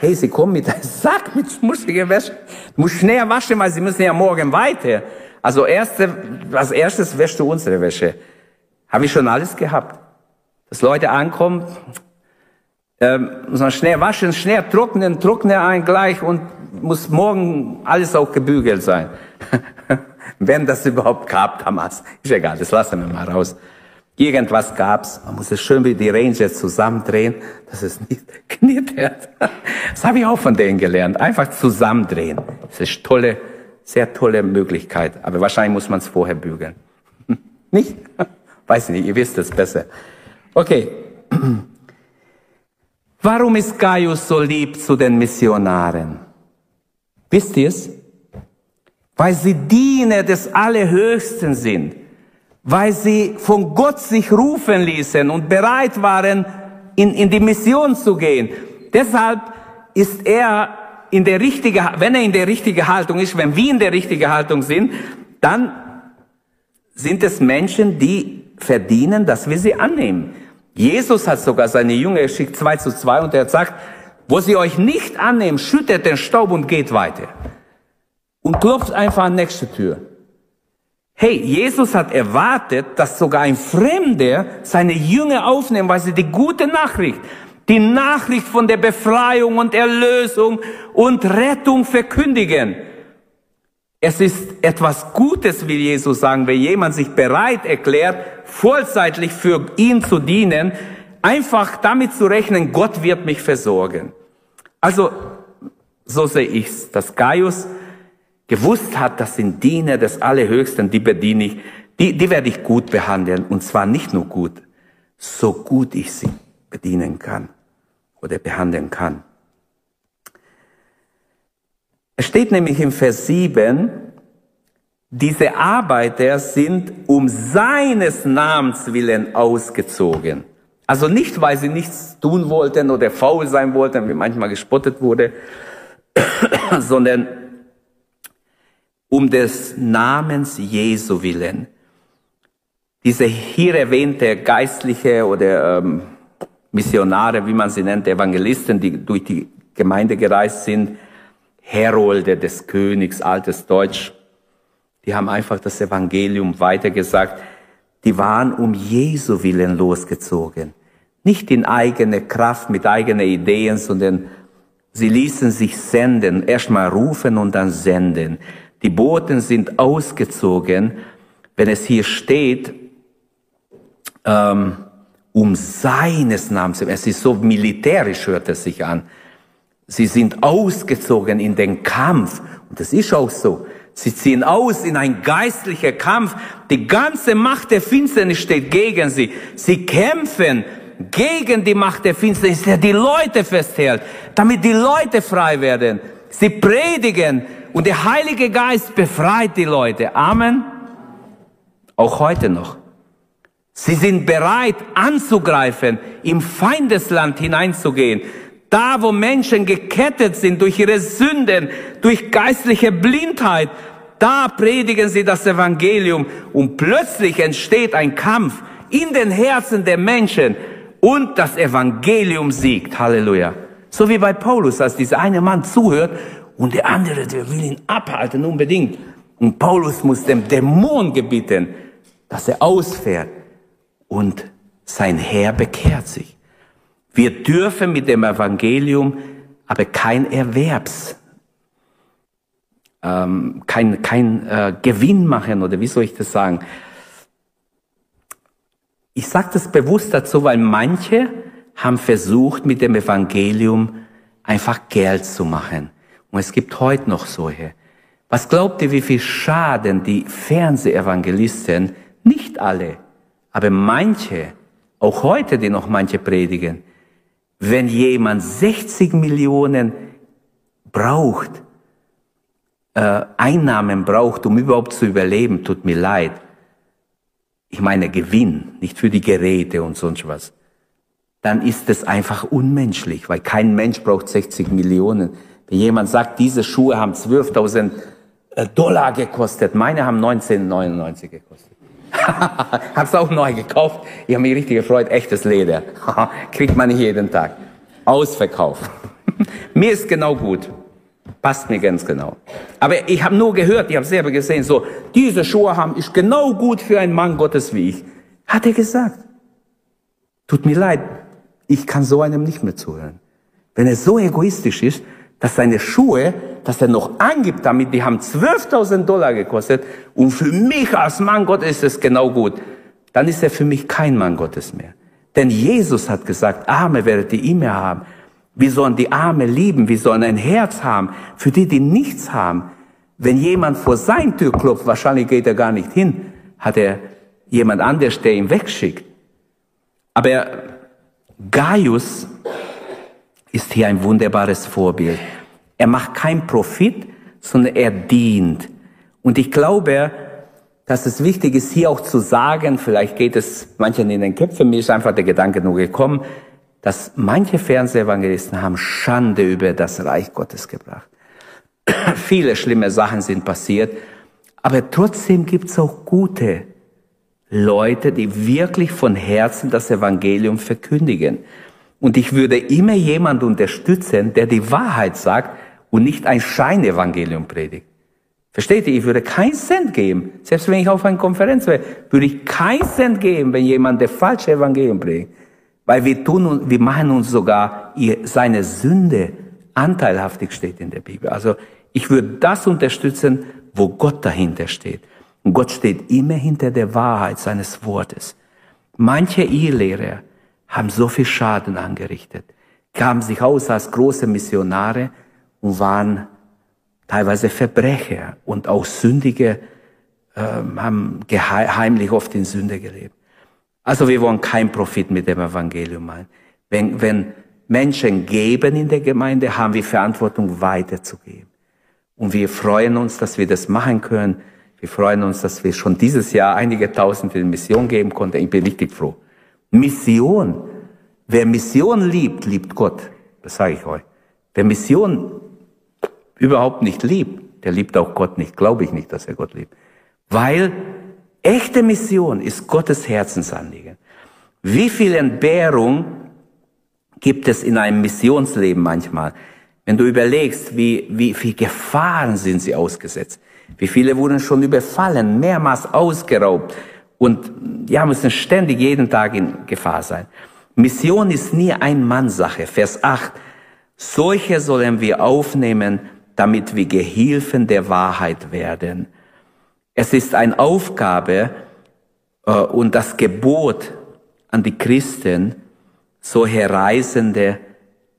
Hey, sie kommen mit einem Sack mit schmutziger Wäsche. Du musst schnell waschen, weil sie müssen ja morgen weiter. Also erste, als erstes wäschst du unsere Wäsche. Habe ich schon alles gehabt. Dass Leute ankommen, ähm, muss man schnell waschen, schnell trocknen, trockne ein gleich und muss morgen alles auch gebügelt sein. Wenn das überhaupt gab damals. Ist egal, das lassen wir mal raus. Irgendwas gab's, man muss es schön wie die Ranger zusammendrehen, dass es nicht knittert. Das habe ich auch von denen gelernt. Einfach zusammendrehen. Das ist tolle, sehr tolle Möglichkeit. Aber wahrscheinlich muss man es vorher bügeln. Nicht? Weiß nicht, ihr wisst es besser. Okay. Warum ist Gaius so lieb zu den Missionaren? Wisst ihr es? Weil sie Diener des Allerhöchsten sind weil sie von Gott sich rufen ließen und bereit waren, in, in die Mission zu gehen. Deshalb ist er in der richtige, wenn er in der richtigen Haltung ist, wenn wir in der richtigen Haltung sind, dann sind es Menschen, die verdienen, dass wir sie annehmen. Jesus hat sogar seine Jünger geschickt, zwei zu zwei, und er hat gesagt, wo sie euch nicht annehmen, schüttet den Staub und geht weiter. Und klopft einfach an nächste Tür. Hey, Jesus hat erwartet, dass sogar ein Fremder seine Jünger aufnimmt, weil sie die gute Nachricht, die Nachricht von der Befreiung und Erlösung und Rettung verkündigen. Es ist etwas Gutes, wie Jesus sagen, wenn jemand sich bereit erklärt, vollzeitlich für ihn zu dienen, einfach damit zu rechnen, Gott wird mich versorgen. Also, so sehe ich's, dass Gaius gewusst hat, das sind Diener des Allerhöchsten, die bediene ich, die, die werde ich gut behandeln. Und zwar nicht nur gut, so gut ich sie bedienen kann oder behandeln kann. Es steht nämlich im Vers 7, diese Arbeiter sind um seines Namens willen ausgezogen. Also nicht, weil sie nichts tun wollten oder faul sein wollten, wie manchmal gespottet wurde, sondern um des Namens Jesu willen. Diese hier erwähnte geistliche oder ähm, Missionare, wie man sie nennt, Evangelisten, die durch die Gemeinde gereist sind, Herolde des Königs, altes Deutsch, die haben einfach das Evangelium weitergesagt. Die waren um Jesu willen losgezogen. Nicht in eigene Kraft, mit eigenen Ideen, sondern sie ließen sich senden. Erstmal rufen und dann senden. Die Boten sind ausgezogen, wenn es hier steht, ähm, um seines Namens. Es ist so militärisch, hört es sich an. Sie sind ausgezogen in den Kampf. Und das ist auch so. Sie ziehen aus in ein geistlicher Kampf. Die ganze Macht der Finsternis steht gegen sie. Sie kämpfen gegen die Macht der Finsternis, der die Leute festhält, damit die Leute frei werden. Sie predigen und der Heilige Geist befreit die Leute. Amen. Auch heute noch. Sie sind bereit anzugreifen, im Feindesland hineinzugehen. Da, wo Menschen gekettet sind durch ihre Sünden, durch geistliche Blindheit, da predigen sie das Evangelium und plötzlich entsteht ein Kampf in den Herzen der Menschen und das Evangelium siegt. Halleluja. So wie bei Paulus, als dieser eine Mann zuhört und der andere, der will ihn abhalten unbedingt. Und Paulus muss dem Dämon gebeten, dass er ausfährt. Und sein Herr bekehrt sich. Wir dürfen mit dem Evangelium aber kein Erwerbs, ähm, kein, kein äh, Gewinn machen oder wie soll ich das sagen? Ich sage das bewusst dazu, weil manche haben versucht, mit dem Evangelium einfach Geld zu machen. Und es gibt heute noch solche. Was glaubt ihr, wie viel Schaden die Fernsehevangelisten, nicht alle, aber manche, auch heute, die noch manche predigen, wenn jemand 60 Millionen braucht, äh, Einnahmen braucht, um überhaupt zu überleben, tut mir leid. Ich meine Gewinn, nicht für die Geräte und sonst was. Dann ist es einfach unmenschlich, weil kein Mensch braucht 60 Millionen. Wenn jemand sagt, diese Schuhe haben 12.000 äh, Dollar gekostet, meine haben 19,99 gekostet. Hab's auch neu gekauft. Ich habe mich richtig gefreut. Echtes Leder. Kriegt man nicht jeden Tag. Ausverkauf. mir ist genau gut. Passt mir ganz genau. Aber ich habe nur gehört, ich habe selber gesehen, so, diese Schuhe haben ist genau gut für einen Mann Gottes wie ich. Hat er gesagt. Tut mir leid, ich kann so einem nicht mehr zuhören. Wenn er so egoistisch ist, dass seine Schuhe, dass er noch angibt damit, die haben 12.000 Dollar gekostet und für mich als Mann Gottes ist es genau gut, dann ist er für mich kein Mann Gottes mehr. Denn Jesus hat gesagt, Arme werdet ihr immer haben. Wir sollen die Arme lieben, wir sollen ein Herz haben für die, die nichts haben. Wenn jemand vor sein Tür klopft, wahrscheinlich geht er gar nicht hin, hat er jemand anders, der ihn wegschickt. Aber Gaius ist hier ein wunderbares Vorbild. Er macht keinen Profit, sondern er dient. Und ich glaube, dass es wichtig ist, hier auch zu sagen, vielleicht geht es manchen in den Köpfen, mir ist einfach der Gedanke nur gekommen, dass manche Fernsehevangelisten haben Schande über das Reich Gottes gebracht. Viele schlimme Sachen sind passiert, aber trotzdem gibt es auch gute Leute, die wirklich von Herzen das Evangelium verkündigen. Und ich würde immer jemand unterstützen, der die Wahrheit sagt und nicht ein Scheinevangelium predigt. Versteht ihr? Ich würde keinen Cent geben. Selbst wenn ich auf einer Konferenz wäre, würde ich keinen Cent geben, wenn jemand der falsche Evangelium predigt. Weil wir tun, wir machen uns sogar seine Sünde anteilhaftig steht in der Bibel. Also ich würde das unterstützen, wo Gott dahinter steht. Und Gott steht immer hinter der Wahrheit seines Wortes. Manche Ehelehrer haben so viel Schaden angerichtet, gaben sich aus als große Missionare und waren teilweise Verbrecher und auch Sündige, äh, haben heimlich oft in Sünde gelebt. Also wir wollen kein Profit mit dem Evangelium machen. Wenn, wenn Menschen geben in der Gemeinde, haben wir Verantwortung weiterzugeben. Und wir freuen uns, dass wir das machen können. Wir freuen uns, dass wir schon dieses Jahr einige Tausend in Mission geben konnten. Ich bin richtig froh. Mission. Wer Mission liebt, liebt Gott. Das sage ich euch. Wer Mission überhaupt nicht liebt, der liebt auch Gott nicht. Glaube ich nicht, dass er Gott liebt. Weil Echte Mission ist Gottes Herzensanliegen. Wie viel Entbehrung gibt es in einem Missionsleben manchmal? Wenn du überlegst, wie, wie viel Gefahren sind sie ausgesetzt. Wie viele wurden schon überfallen, mehrmals ausgeraubt und ja, müssen ständig jeden Tag in Gefahr sein. Mission ist nie ein Mannsache. Vers 8. Solche sollen wir aufnehmen, damit wir Gehilfen der Wahrheit werden. Es ist eine Aufgabe äh, und das Gebot an die Christen, solche Reisende,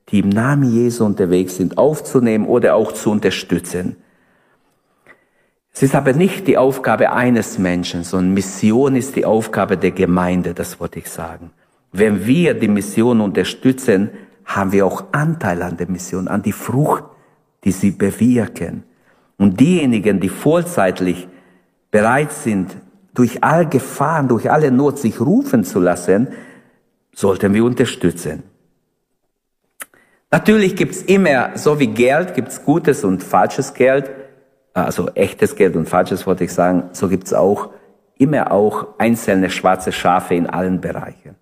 die im Namen Jesu unterwegs sind, aufzunehmen oder auch zu unterstützen. Es ist aber nicht die Aufgabe eines Menschen, sondern Mission ist die Aufgabe der Gemeinde, das wollte ich sagen. Wenn wir die Mission unterstützen, haben wir auch Anteil an der Mission, an die Frucht, die sie bewirken. Und diejenigen, die vollzeitlich bereit sind, durch all Gefahren, durch alle Not sich rufen zu lassen, sollten wir unterstützen. Natürlich gibt's immer, so wie Geld, gibt's gutes und falsches Geld, also echtes Geld und falsches wollte ich sagen, so gibt's auch immer auch einzelne schwarze Schafe in allen Bereichen.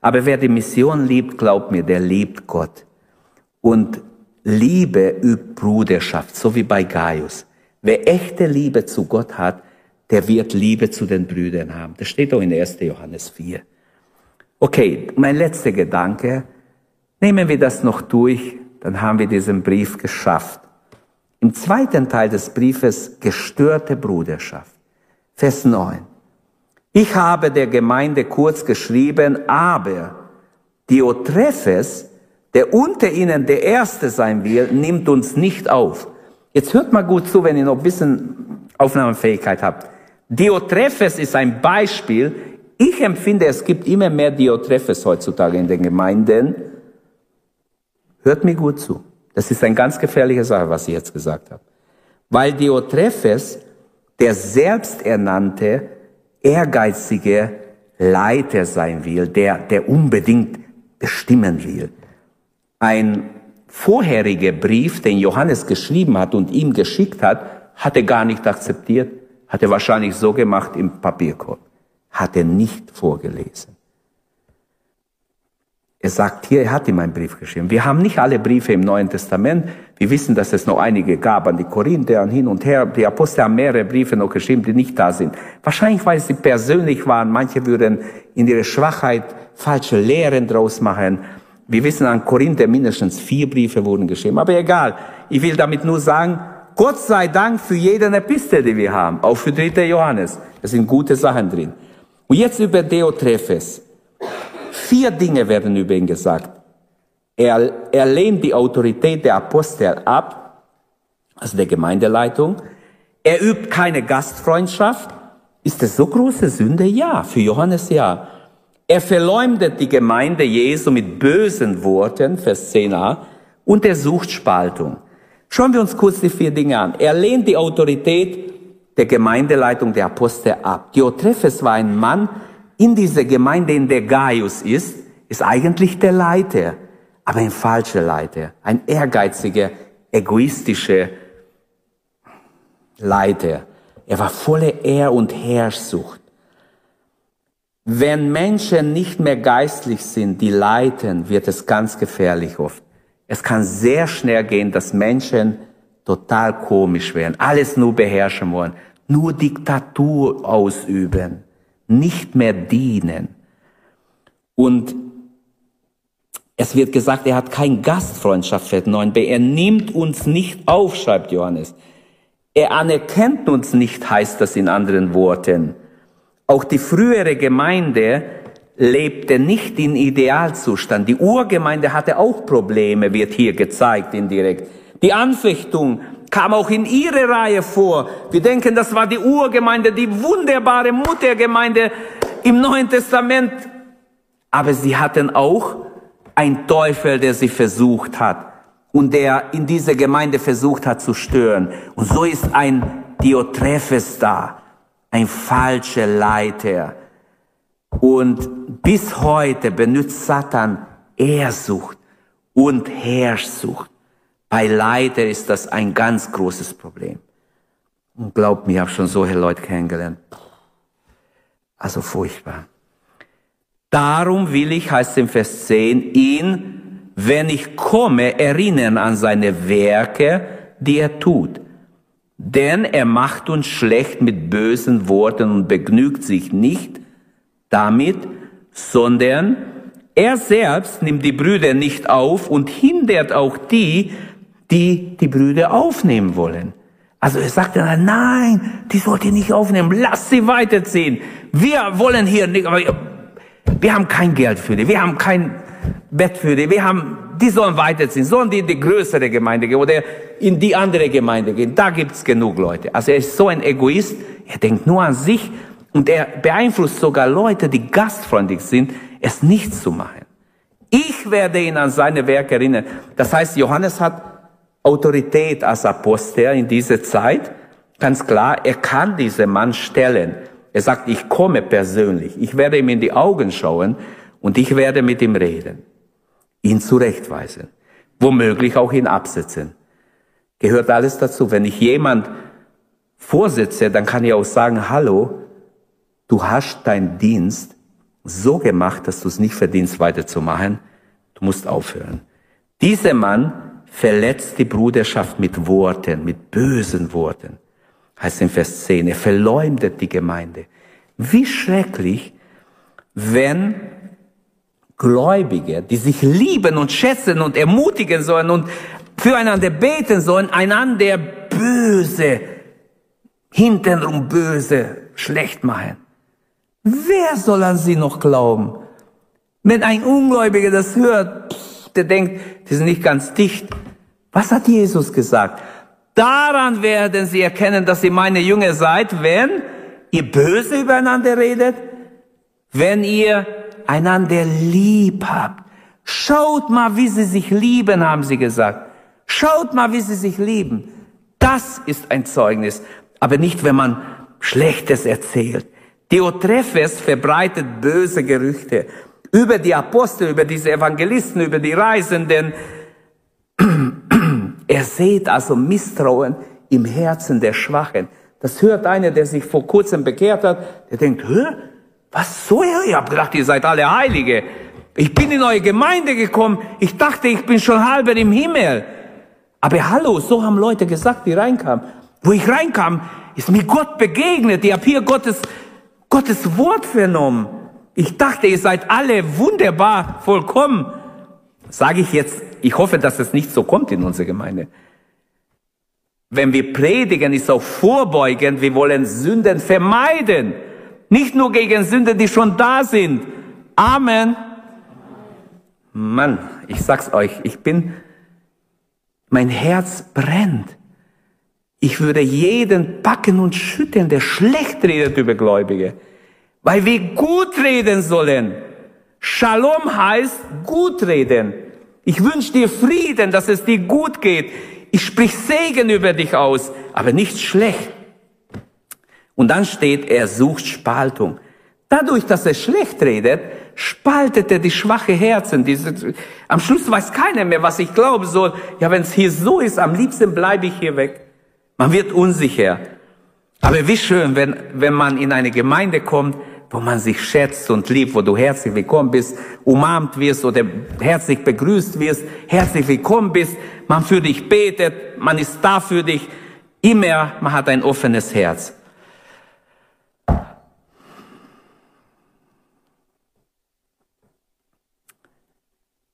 Aber wer die Mission liebt, glaubt mir, der liebt Gott. Und Liebe übt Bruderschaft, so wie bei Gaius. Wer echte Liebe zu Gott hat, der wird Liebe zu den Brüdern haben. Das steht auch in 1. Johannes 4. Okay, mein letzter Gedanke. Nehmen wir das noch durch, dann haben wir diesen Brief geschafft. Im zweiten Teil des Briefes gestörte Bruderschaft. Vers 9. Ich habe der Gemeinde kurz geschrieben, aber Diotrephes, der unter ihnen der Erste sein will, nimmt uns nicht auf. Jetzt hört mal gut zu, wenn ihr noch ein bisschen Aufnahmefähigkeit habt. Diotrephes ist ein Beispiel. Ich empfinde, es gibt immer mehr Diotrephes heutzutage in den Gemeinden. Hört mir gut zu. Das ist eine ganz gefährliche Sache, was ich jetzt gesagt habe. Weil Diotrephes der selbsternannte, ehrgeizige Leiter sein will, der, der unbedingt bestimmen will. Ein vorheriger Brief, den Johannes geschrieben hat und ihm geschickt hat, hat er gar nicht akzeptiert. Hat er wahrscheinlich so gemacht im Papierkorb. Hat er nicht vorgelesen. Er sagt hier, er hat ihm einen Brief geschrieben. Wir haben nicht alle Briefe im Neuen Testament. Wir wissen, dass es noch einige gab an die Korinther und hin und her. Die Apostel haben mehrere Briefe noch geschrieben, die nicht da sind. Wahrscheinlich, weil sie persönlich waren. Manche würden in ihrer Schwachheit falsche Lehren draus machen. Wir wissen, an Korinther mindestens vier Briefe wurden geschrieben. Aber egal. Ich will damit nur sagen, Gott sei Dank für jede Epistel, die wir haben, auch für 3. Johannes. Da sind gute Sachen drin. Und jetzt über Deotrephes. Vier Dinge werden über ihn gesagt. Er, er lehnt die Autorität der Apostel ab, also der Gemeindeleitung. Er übt keine Gastfreundschaft. Ist das so große Sünde? Ja, für Johannes ja. Er verleumdet die Gemeinde Jesu mit bösen Worten, Vers 10a, und er sucht Spaltung. Schauen wir uns kurz die vier Dinge an. Er lehnt die Autorität der Gemeindeleitung der Apostel ab. Diotrephes war ein Mann in dieser Gemeinde, in der Gaius ist. ist eigentlich der Leiter, aber ein falscher Leiter, ein ehrgeiziger, egoistischer Leiter. Er war voller Ehr- und Herrschsucht. Wenn Menschen nicht mehr geistlich sind, die leiten, wird es ganz gefährlich oft. Es kann sehr schnell gehen, dass Menschen total komisch werden, alles nur beherrschen wollen, nur Diktatur ausüben, nicht mehr dienen. Und es wird gesagt, er hat kein Gastfreundschaft für 9b. Er nimmt uns nicht auf, schreibt Johannes. Er anerkennt uns nicht, heißt das in anderen Worten. Auch die frühere Gemeinde lebte nicht in Idealzustand. Die Urgemeinde hatte auch Probleme, wird hier gezeigt indirekt. Die Anfechtung kam auch in ihre Reihe vor. Wir denken, das war die Urgemeinde, die wunderbare Muttergemeinde im Neuen Testament. Aber sie hatten auch einen Teufel, der sie versucht hat und der in dieser Gemeinde versucht hat zu stören. Und so ist ein Diotrephes da, ein falscher Leiter. Und bis heute benutzt Satan Ehrsucht und Herrschsucht. Bei Leiter ist das ein ganz großes Problem. Und glaubt mir, ich habe schon solche Leute kennengelernt. Also furchtbar. Darum will ich, heißt im Vers 10, ihn, wenn ich komme, erinnern an seine Werke, die er tut. Denn er macht uns schlecht mit bösen Worten und begnügt sich nicht damit, sondern er selbst nimmt die Brüder nicht auf und hindert auch die, die die Brüder aufnehmen wollen. Also er sagt dann, nein, die sollt ihr nicht aufnehmen, lasst sie weiterziehen. Wir wollen hier nicht, aber wir haben kein Geld für die, wir haben kein Bett für die, wir haben, die sollen weiterziehen, sollen die in die größere Gemeinde gehen oder in die andere Gemeinde gehen, da gibt's genug Leute. Also er ist so ein Egoist, er denkt nur an sich und er beeinflusst sogar Leute, die gastfreundlich sind, es nicht zu machen. Ich werde ihn an seine Werke erinnern. Das heißt, Johannes hat Autorität als Apostel in dieser Zeit. Ganz klar, er kann diesen Mann stellen. Er sagt, ich komme persönlich. Ich werde ihm in die Augen schauen und ich werde mit ihm reden. Ihn zurechtweisen. Womöglich auch ihn absetzen. Gehört alles dazu. Wenn ich jemand vorsitze, dann kann ich auch sagen, hallo, du hast deinen Dienst so gemacht, dass du es nicht verdienst, weiterzumachen. Du musst aufhören. Dieser Mann verletzt die Bruderschaft mit Worten, mit bösen Worten. Heißt in Vers 10, er verleumdet die Gemeinde. Wie schrecklich, wenn Gläubige, die sich lieben und schätzen und ermutigen sollen und füreinander beten sollen, einander böse, hintenrum böse, schlecht machen. Wer soll an sie noch glauben? Wenn ein Ungläubiger das hört, pff, der denkt, die sind nicht ganz dicht. Was hat Jesus gesagt? Daran werden sie erkennen, dass ihr meine Jünger seid, wenn ihr böse übereinander redet, wenn ihr einander lieb habt. Schaut mal, wie sie sich lieben, haben sie gesagt. Schaut mal, wie sie sich lieben. Das ist ein Zeugnis, aber nicht, wenn man Schlechtes erzählt. Diotrephes verbreitet böse Gerüchte über die Apostel, über diese Evangelisten, über die Reisenden. Er sieht also Misstrauen im Herzen der Schwachen. Das hört einer, der sich vor kurzem bekehrt hat, der denkt, Hä? was so? Ich habe gedacht, ihr seid alle Heilige. Ich bin in eure Gemeinde gekommen. Ich dachte, ich bin schon halber im Himmel. Aber hallo, so haben Leute gesagt, die reinkamen. Wo ich reinkam, ist mir Gott begegnet. Ich habe hier Gottes, Gottes Wort vernommen. Ich dachte, ihr seid alle wunderbar, vollkommen. Sage ich jetzt, ich hoffe, dass es nicht so kommt in unserer Gemeinde. Wenn wir predigen, ist auch vorbeugend. Wir wollen Sünden vermeiden. Nicht nur gegen Sünden, die schon da sind. Amen. Mann, ich sag's euch, ich bin, mein Herz brennt. Ich würde jeden packen und schütteln, der schlecht redet über Gläubige weil wir gut reden sollen. Shalom heißt gut reden. Ich wünsche dir Frieden, dass es dir gut geht. Ich sprich Segen über dich aus, aber nicht schlecht. Und dann steht, er sucht Spaltung. Dadurch, dass er schlecht redet, spaltet er die schwache Herzen. Diese, am Schluss weiß keiner mehr, was ich glauben soll. Ja, wenn es hier so ist, am liebsten bleibe ich hier weg. Man wird unsicher. Aber wie schön, wenn, wenn man in eine Gemeinde kommt, wo man sich schätzt und liebt, wo du herzlich willkommen bist, umarmt wirst oder herzlich begrüßt wirst, herzlich willkommen bist, man für dich betet, man ist da für dich, immer, man hat ein offenes Herz.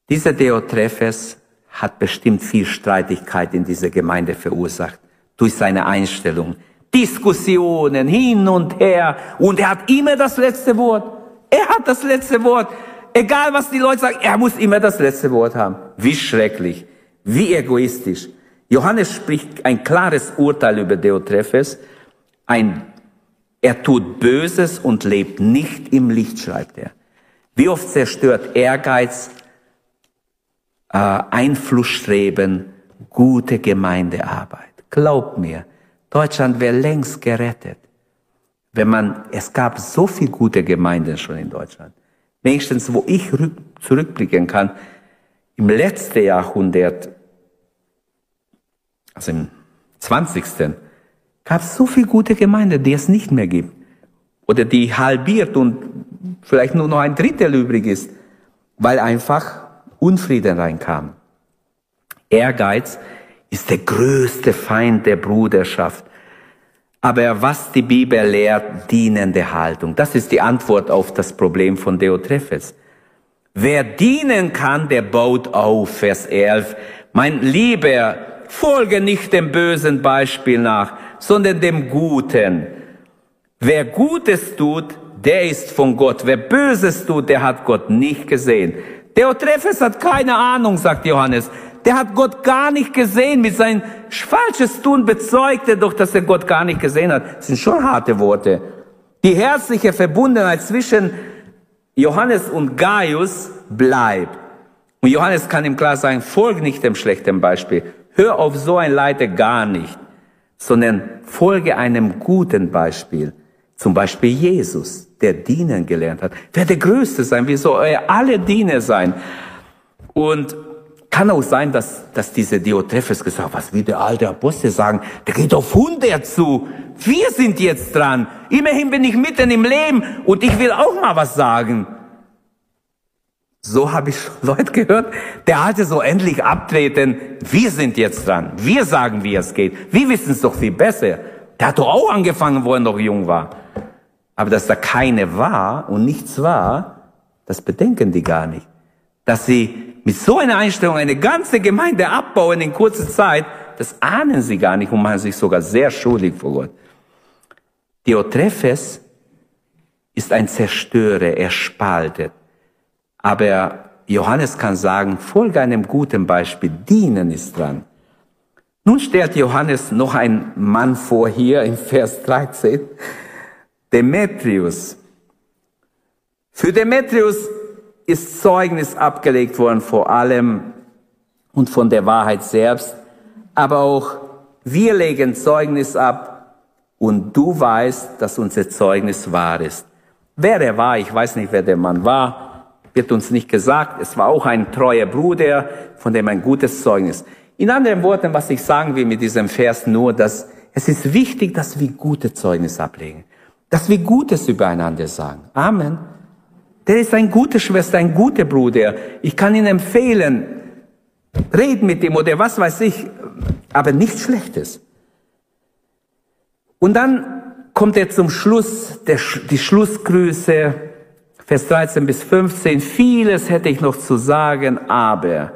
Dieser Deotrephes hat bestimmt viel Streitigkeit in dieser Gemeinde verursacht durch seine Einstellung. Diskussionen hin und her und er hat immer das letzte Wort. Er hat das letzte Wort. Egal was die Leute sagen, er muss immer das letzte Wort haben. Wie schrecklich, wie egoistisch. Johannes spricht ein klares Urteil über Deotrephes. Ein, er tut Böses und lebt nicht im Licht, schreibt er. Wie oft zerstört Ehrgeiz, äh, Einflussstreben, gute Gemeindearbeit. Glaub mir, Deutschland wäre längst gerettet, wenn man, es gab so viel gute Gemeinden schon in Deutschland. Wenigstens, wo ich zurückblicken kann, im letzten Jahrhundert, also im 20. gab es so viel gute Gemeinden, die es nicht mehr gibt. Oder die halbiert und vielleicht nur noch ein Drittel übrig ist, weil einfach Unfrieden reinkam. Ehrgeiz ist der größte Feind der Bruderschaft. Aber was die Bibel lehrt, dienende Haltung. Das ist die Antwort auf das Problem von Deotrephes. Wer dienen kann, der baut auf, Vers 11. Mein Lieber, folge nicht dem bösen Beispiel nach, sondern dem Guten. Wer Gutes tut, der ist von Gott. Wer Böses tut, der hat Gott nicht gesehen. Deotrephes hat keine Ahnung, sagt Johannes der hat Gott gar nicht gesehen. Mit seinem falsches Tun bezeugt er doch, dass er Gott gar nicht gesehen hat. Das sind schon harte Worte. Die herzliche Verbundenheit zwischen Johannes und Gaius bleibt. Und Johannes kann ihm klar sagen, folg nicht dem schlechten Beispiel. Hör auf so ein Leiter gar nicht, sondern folge einem guten Beispiel. Zum Beispiel Jesus, der dienen gelernt hat. Wer der Größte sein, wir sollen alle Diener sein. Und kann auch sein, dass, dass diese Diotrephes gesagt was will der alte Apostel sagen, der geht auf 100 zu. Wir sind jetzt dran. Immerhin bin ich mitten im Leben und ich will auch mal was sagen. So habe ich Leute gehört, der alte so endlich abtreten. Wir sind jetzt dran. Wir sagen, wie es geht. Wir wissen es doch viel besser. Der hat doch auch angefangen, wo er noch jung war. Aber dass da keine war und nichts war, das bedenken die gar nicht. Dass sie mit so einer Einstellung eine ganze Gemeinde abbauen in kurzer Zeit, das ahnen sie gar nicht und machen sich sogar sehr schuldig vor Gott. Diotrephes ist ein Zerstörer, er spaltet. Aber Johannes kann sagen, folge einem guten Beispiel, dienen ist dran. Nun stellt Johannes noch einen Mann vor hier im Vers 13, Demetrius. Für Demetrius ist Zeugnis abgelegt worden vor allem und von der Wahrheit selbst, aber auch wir legen Zeugnis ab und du weißt, dass unser Zeugnis wahr ist. Wer er war, ich weiß nicht, wer der Mann war, wird uns nicht gesagt. Es war auch ein treuer Bruder, von dem ein gutes Zeugnis. In anderen Worten, was ich sagen will mit diesem Vers nur, dass es ist wichtig, dass wir gute Zeugnis ablegen, dass wir Gutes übereinander sagen. Amen. Der ist ein guter Schwester, ein guter Bruder. Ich kann ihn empfehlen. Red mit ihm oder was weiß ich, aber nichts Schlechtes. Und dann kommt er zum Schluss, der, die Schlussgrüße, Vers 13 bis 15. Vieles hätte ich noch zu sagen, aber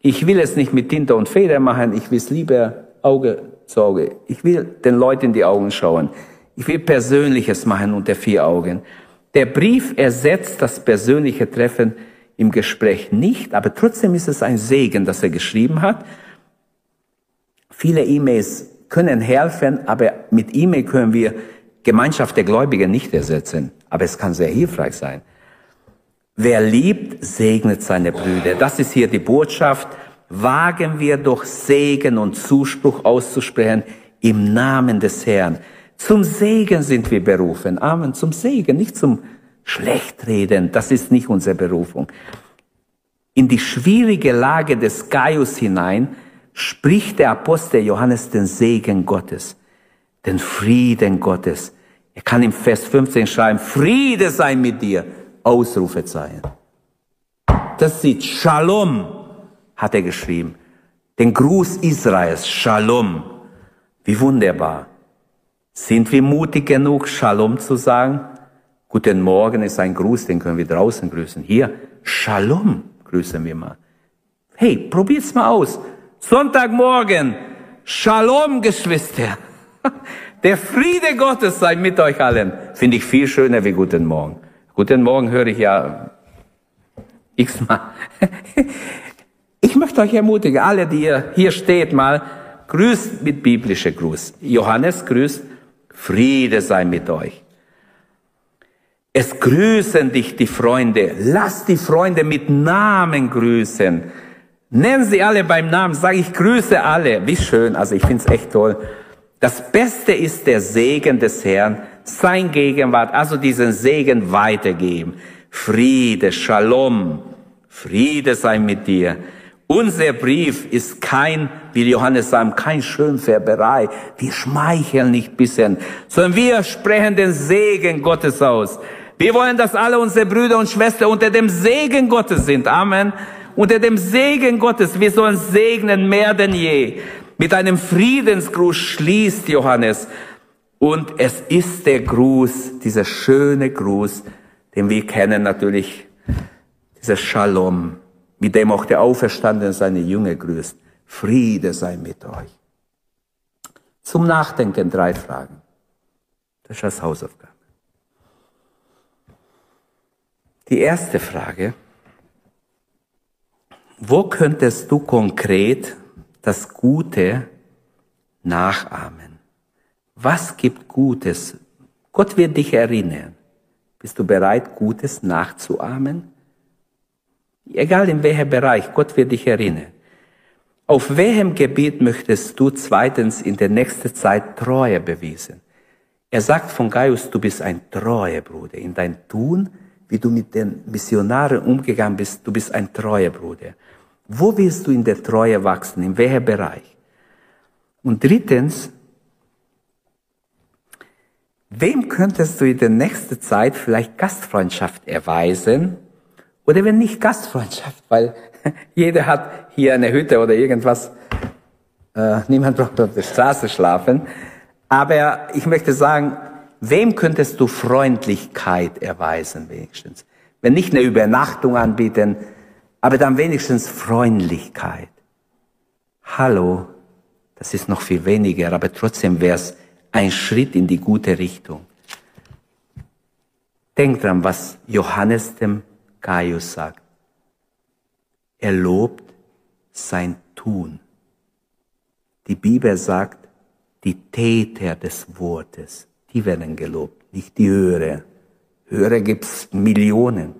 ich will es nicht mit Tinte und Feder machen, ich will es lieber Auge zu Auge. Ich will den Leuten in die Augen schauen. Ich will Persönliches machen unter vier Augen. Der Brief ersetzt das persönliche Treffen im Gespräch nicht, aber trotzdem ist es ein Segen, dass er geschrieben hat. Viele E-Mails können helfen, aber mit E-Mail können wir Gemeinschaft der Gläubigen nicht ersetzen. Aber es kann sehr hilfreich sein. Wer liebt, segnet seine Brüder. Das ist hier die Botschaft. Wagen wir doch Segen und Zuspruch auszusprechen im Namen des Herrn. Zum Segen sind wir berufen. Amen. Zum Segen, nicht zum schlecht reden, das ist nicht unsere Berufung. In die schwierige Lage des Gaius hinein spricht der Apostel Johannes den Segen Gottes, den Frieden Gottes. Er kann im Vers 15 schreiben, Friede sei mit dir, Ausrufezeichen. Das sieht Shalom, hat er geschrieben. Den Gruß Israels, Shalom. Wie wunderbar. Sind wir mutig genug, Shalom zu sagen? Guten Morgen ist ein Gruß, den können wir draußen grüßen. Hier, Shalom grüßen wir mal. Hey, probiert's mal aus. Sonntagmorgen, Shalom, Geschwister. Der Friede Gottes sei mit euch allen. Finde ich viel schöner wie Guten Morgen. Guten Morgen höre ich ja x-mal. Ich möchte euch ermutigen, alle, die ihr hier steht, mal, grüßt mit biblischer Gruß. Johannes grüßt, Friede sei mit euch. Es grüßen dich die Freunde. Lass die Freunde mit Namen grüßen. Nennen sie alle beim Namen. Sag ich grüße alle. Wie schön. Also ich finde es echt toll. Das Beste ist der Segen des Herrn, sein Gegenwart, also diesen Segen weitergeben. Friede, Shalom, Friede sei mit dir. Unser Brief ist kein, wie Johannes sagt, kein Schönfärberei. Wir schmeicheln nicht bisschen, sondern wir sprechen den Segen Gottes aus. Wir wollen, dass alle unsere Brüder und Schwestern unter dem Segen Gottes sind. Amen. Unter dem Segen Gottes. Wir sollen segnen mehr denn je. Mit einem Friedensgruß schließt Johannes. Und es ist der Gruß, dieser schöne Gruß, den wir kennen natürlich, dieser Shalom, mit dem auch der Auferstandene seine Jünger grüßt. Friede sei mit euch. Zum Nachdenken drei Fragen. Das ist das Hausaufgabe. Die erste Frage, wo könntest du konkret das Gute nachahmen. Was gibt Gutes? Gott wird dich erinnern. Bist du bereit, Gutes nachzuahmen? Egal in welchem Bereich, Gott wird dich erinnern. Auf welchem Gebiet möchtest du zweitens in der nächsten Zeit Treue bewiesen? Er sagt von Gaius, du bist ein treuer Bruder. In dein Tun, wie du mit den Missionaren umgegangen bist, du bist ein treuer Bruder. Wo willst du in der Treue wachsen? In welchem Bereich? Und drittens, wem könntest du in der nächsten Zeit vielleicht Gastfreundschaft erweisen? Oder wenn nicht Gastfreundschaft, weil jeder hat hier eine Hütte oder irgendwas. Äh, niemand braucht auf der Straße schlafen. Aber ich möchte sagen, wem könntest du Freundlichkeit erweisen wenigstens? Wenn nicht eine Übernachtung anbieten, aber dann wenigstens Freundlichkeit. Hallo, das ist noch viel weniger, aber trotzdem wäre es ein Schritt in die gute Richtung. Denkt dran, was Johannes dem Gaius sagt. Er lobt sein Tun. Die Bibel sagt, die Täter des Wortes, die werden gelobt, nicht die Hörer. Hörer gibt's Millionen,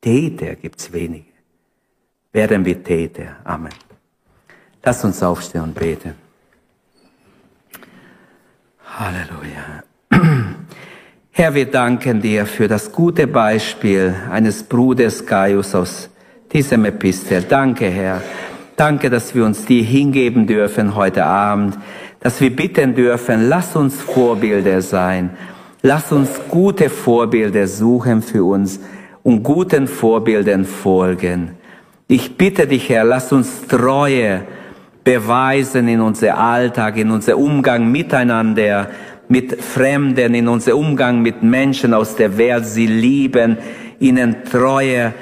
Täter gibt's wenige werden wir Täter. Amen. Lass uns aufstehen und beten. Halleluja. Herr, wir danken dir für das gute Beispiel eines Bruders Gaius aus diesem Epistel. Danke, Herr. Danke, dass wir uns dir hingeben dürfen heute Abend, dass wir bitten dürfen, lass uns Vorbilder sein. Lass uns gute Vorbilder suchen für uns und guten Vorbildern folgen. Ich bitte dich, Herr, lass uns Treue beweisen in unser Alltag, in unser Umgang miteinander, mit Fremden, in unser Umgang mit Menschen aus der Welt, sie lieben, ihnen Treue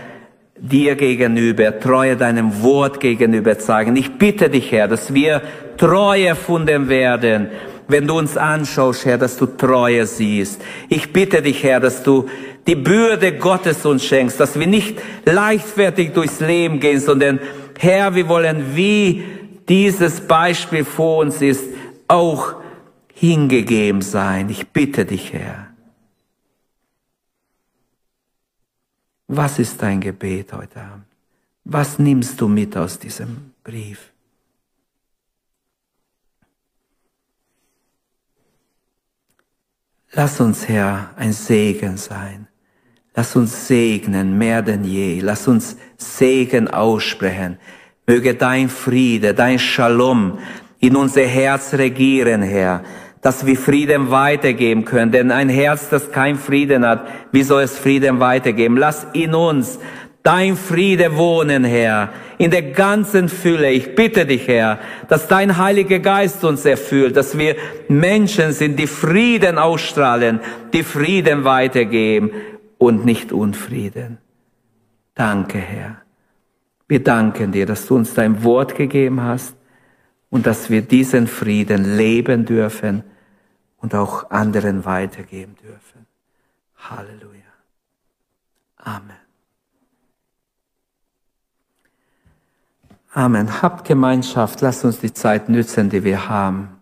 dir gegenüber, Treue deinem Wort gegenüber zeigen. Ich bitte dich, Herr, dass wir Treue erfunden werden, wenn du uns anschaust, Herr, dass du Treue siehst. Ich bitte dich, Herr, dass du die Bürde Gottes uns schenkst, dass wir nicht leichtfertig durchs Leben gehen, sondern Herr, wir wollen, wie dieses Beispiel vor uns ist, auch hingegeben sein. Ich bitte dich, Herr. Was ist dein Gebet heute Abend? Was nimmst du mit aus diesem Brief? Lass uns, Herr, ein Segen sein. Lass uns segnen mehr denn je. Lass uns Segen aussprechen. Möge dein Friede, dein Shalom in unser Herz regieren, Herr, dass wir Frieden weitergeben können. Denn ein Herz, das kein Frieden hat, wie soll es Frieden weitergeben? Lass in uns dein Friede wohnen, Herr, in der ganzen Fülle. Ich bitte dich, Herr, dass dein Heiliger Geist uns erfüllt, dass wir Menschen sind, die Frieden ausstrahlen, die Frieden weitergeben und nicht Unfrieden. Danke, Herr. Wir danken dir, dass du uns dein Wort gegeben hast und dass wir diesen Frieden leben dürfen und auch anderen weitergeben dürfen. Halleluja. Amen. Amen. Habt Gemeinschaft. Lasst uns die Zeit nützen, die wir haben.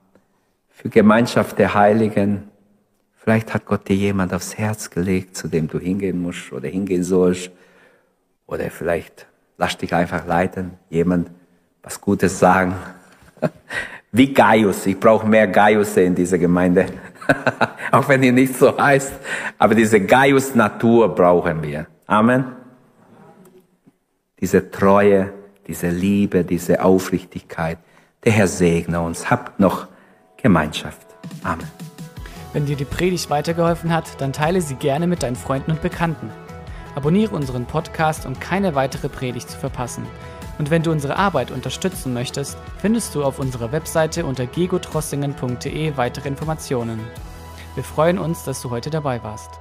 Für Gemeinschaft der Heiligen. Vielleicht hat Gott dir jemand aufs Herz gelegt, zu dem du hingehen musst oder hingehen sollst. Oder vielleicht lass dich einfach leiten. Jemand was Gutes sagen. Wie Gaius. Ich brauche mehr Gaius in dieser Gemeinde. Auch wenn ihr nicht so heißt. Aber diese Gaius-Natur brauchen wir. Amen. Diese Treue, diese Liebe, diese Aufrichtigkeit. Der Herr segne uns. Habt noch Gemeinschaft. Amen. Wenn dir die Predigt weitergeholfen hat, dann teile sie gerne mit deinen Freunden und Bekannten. Abonniere unseren Podcast, um keine weitere Predigt zu verpassen. Und wenn du unsere Arbeit unterstützen möchtest, findest du auf unserer Webseite unter gegotrossingen.de weitere Informationen. Wir freuen uns, dass du heute dabei warst.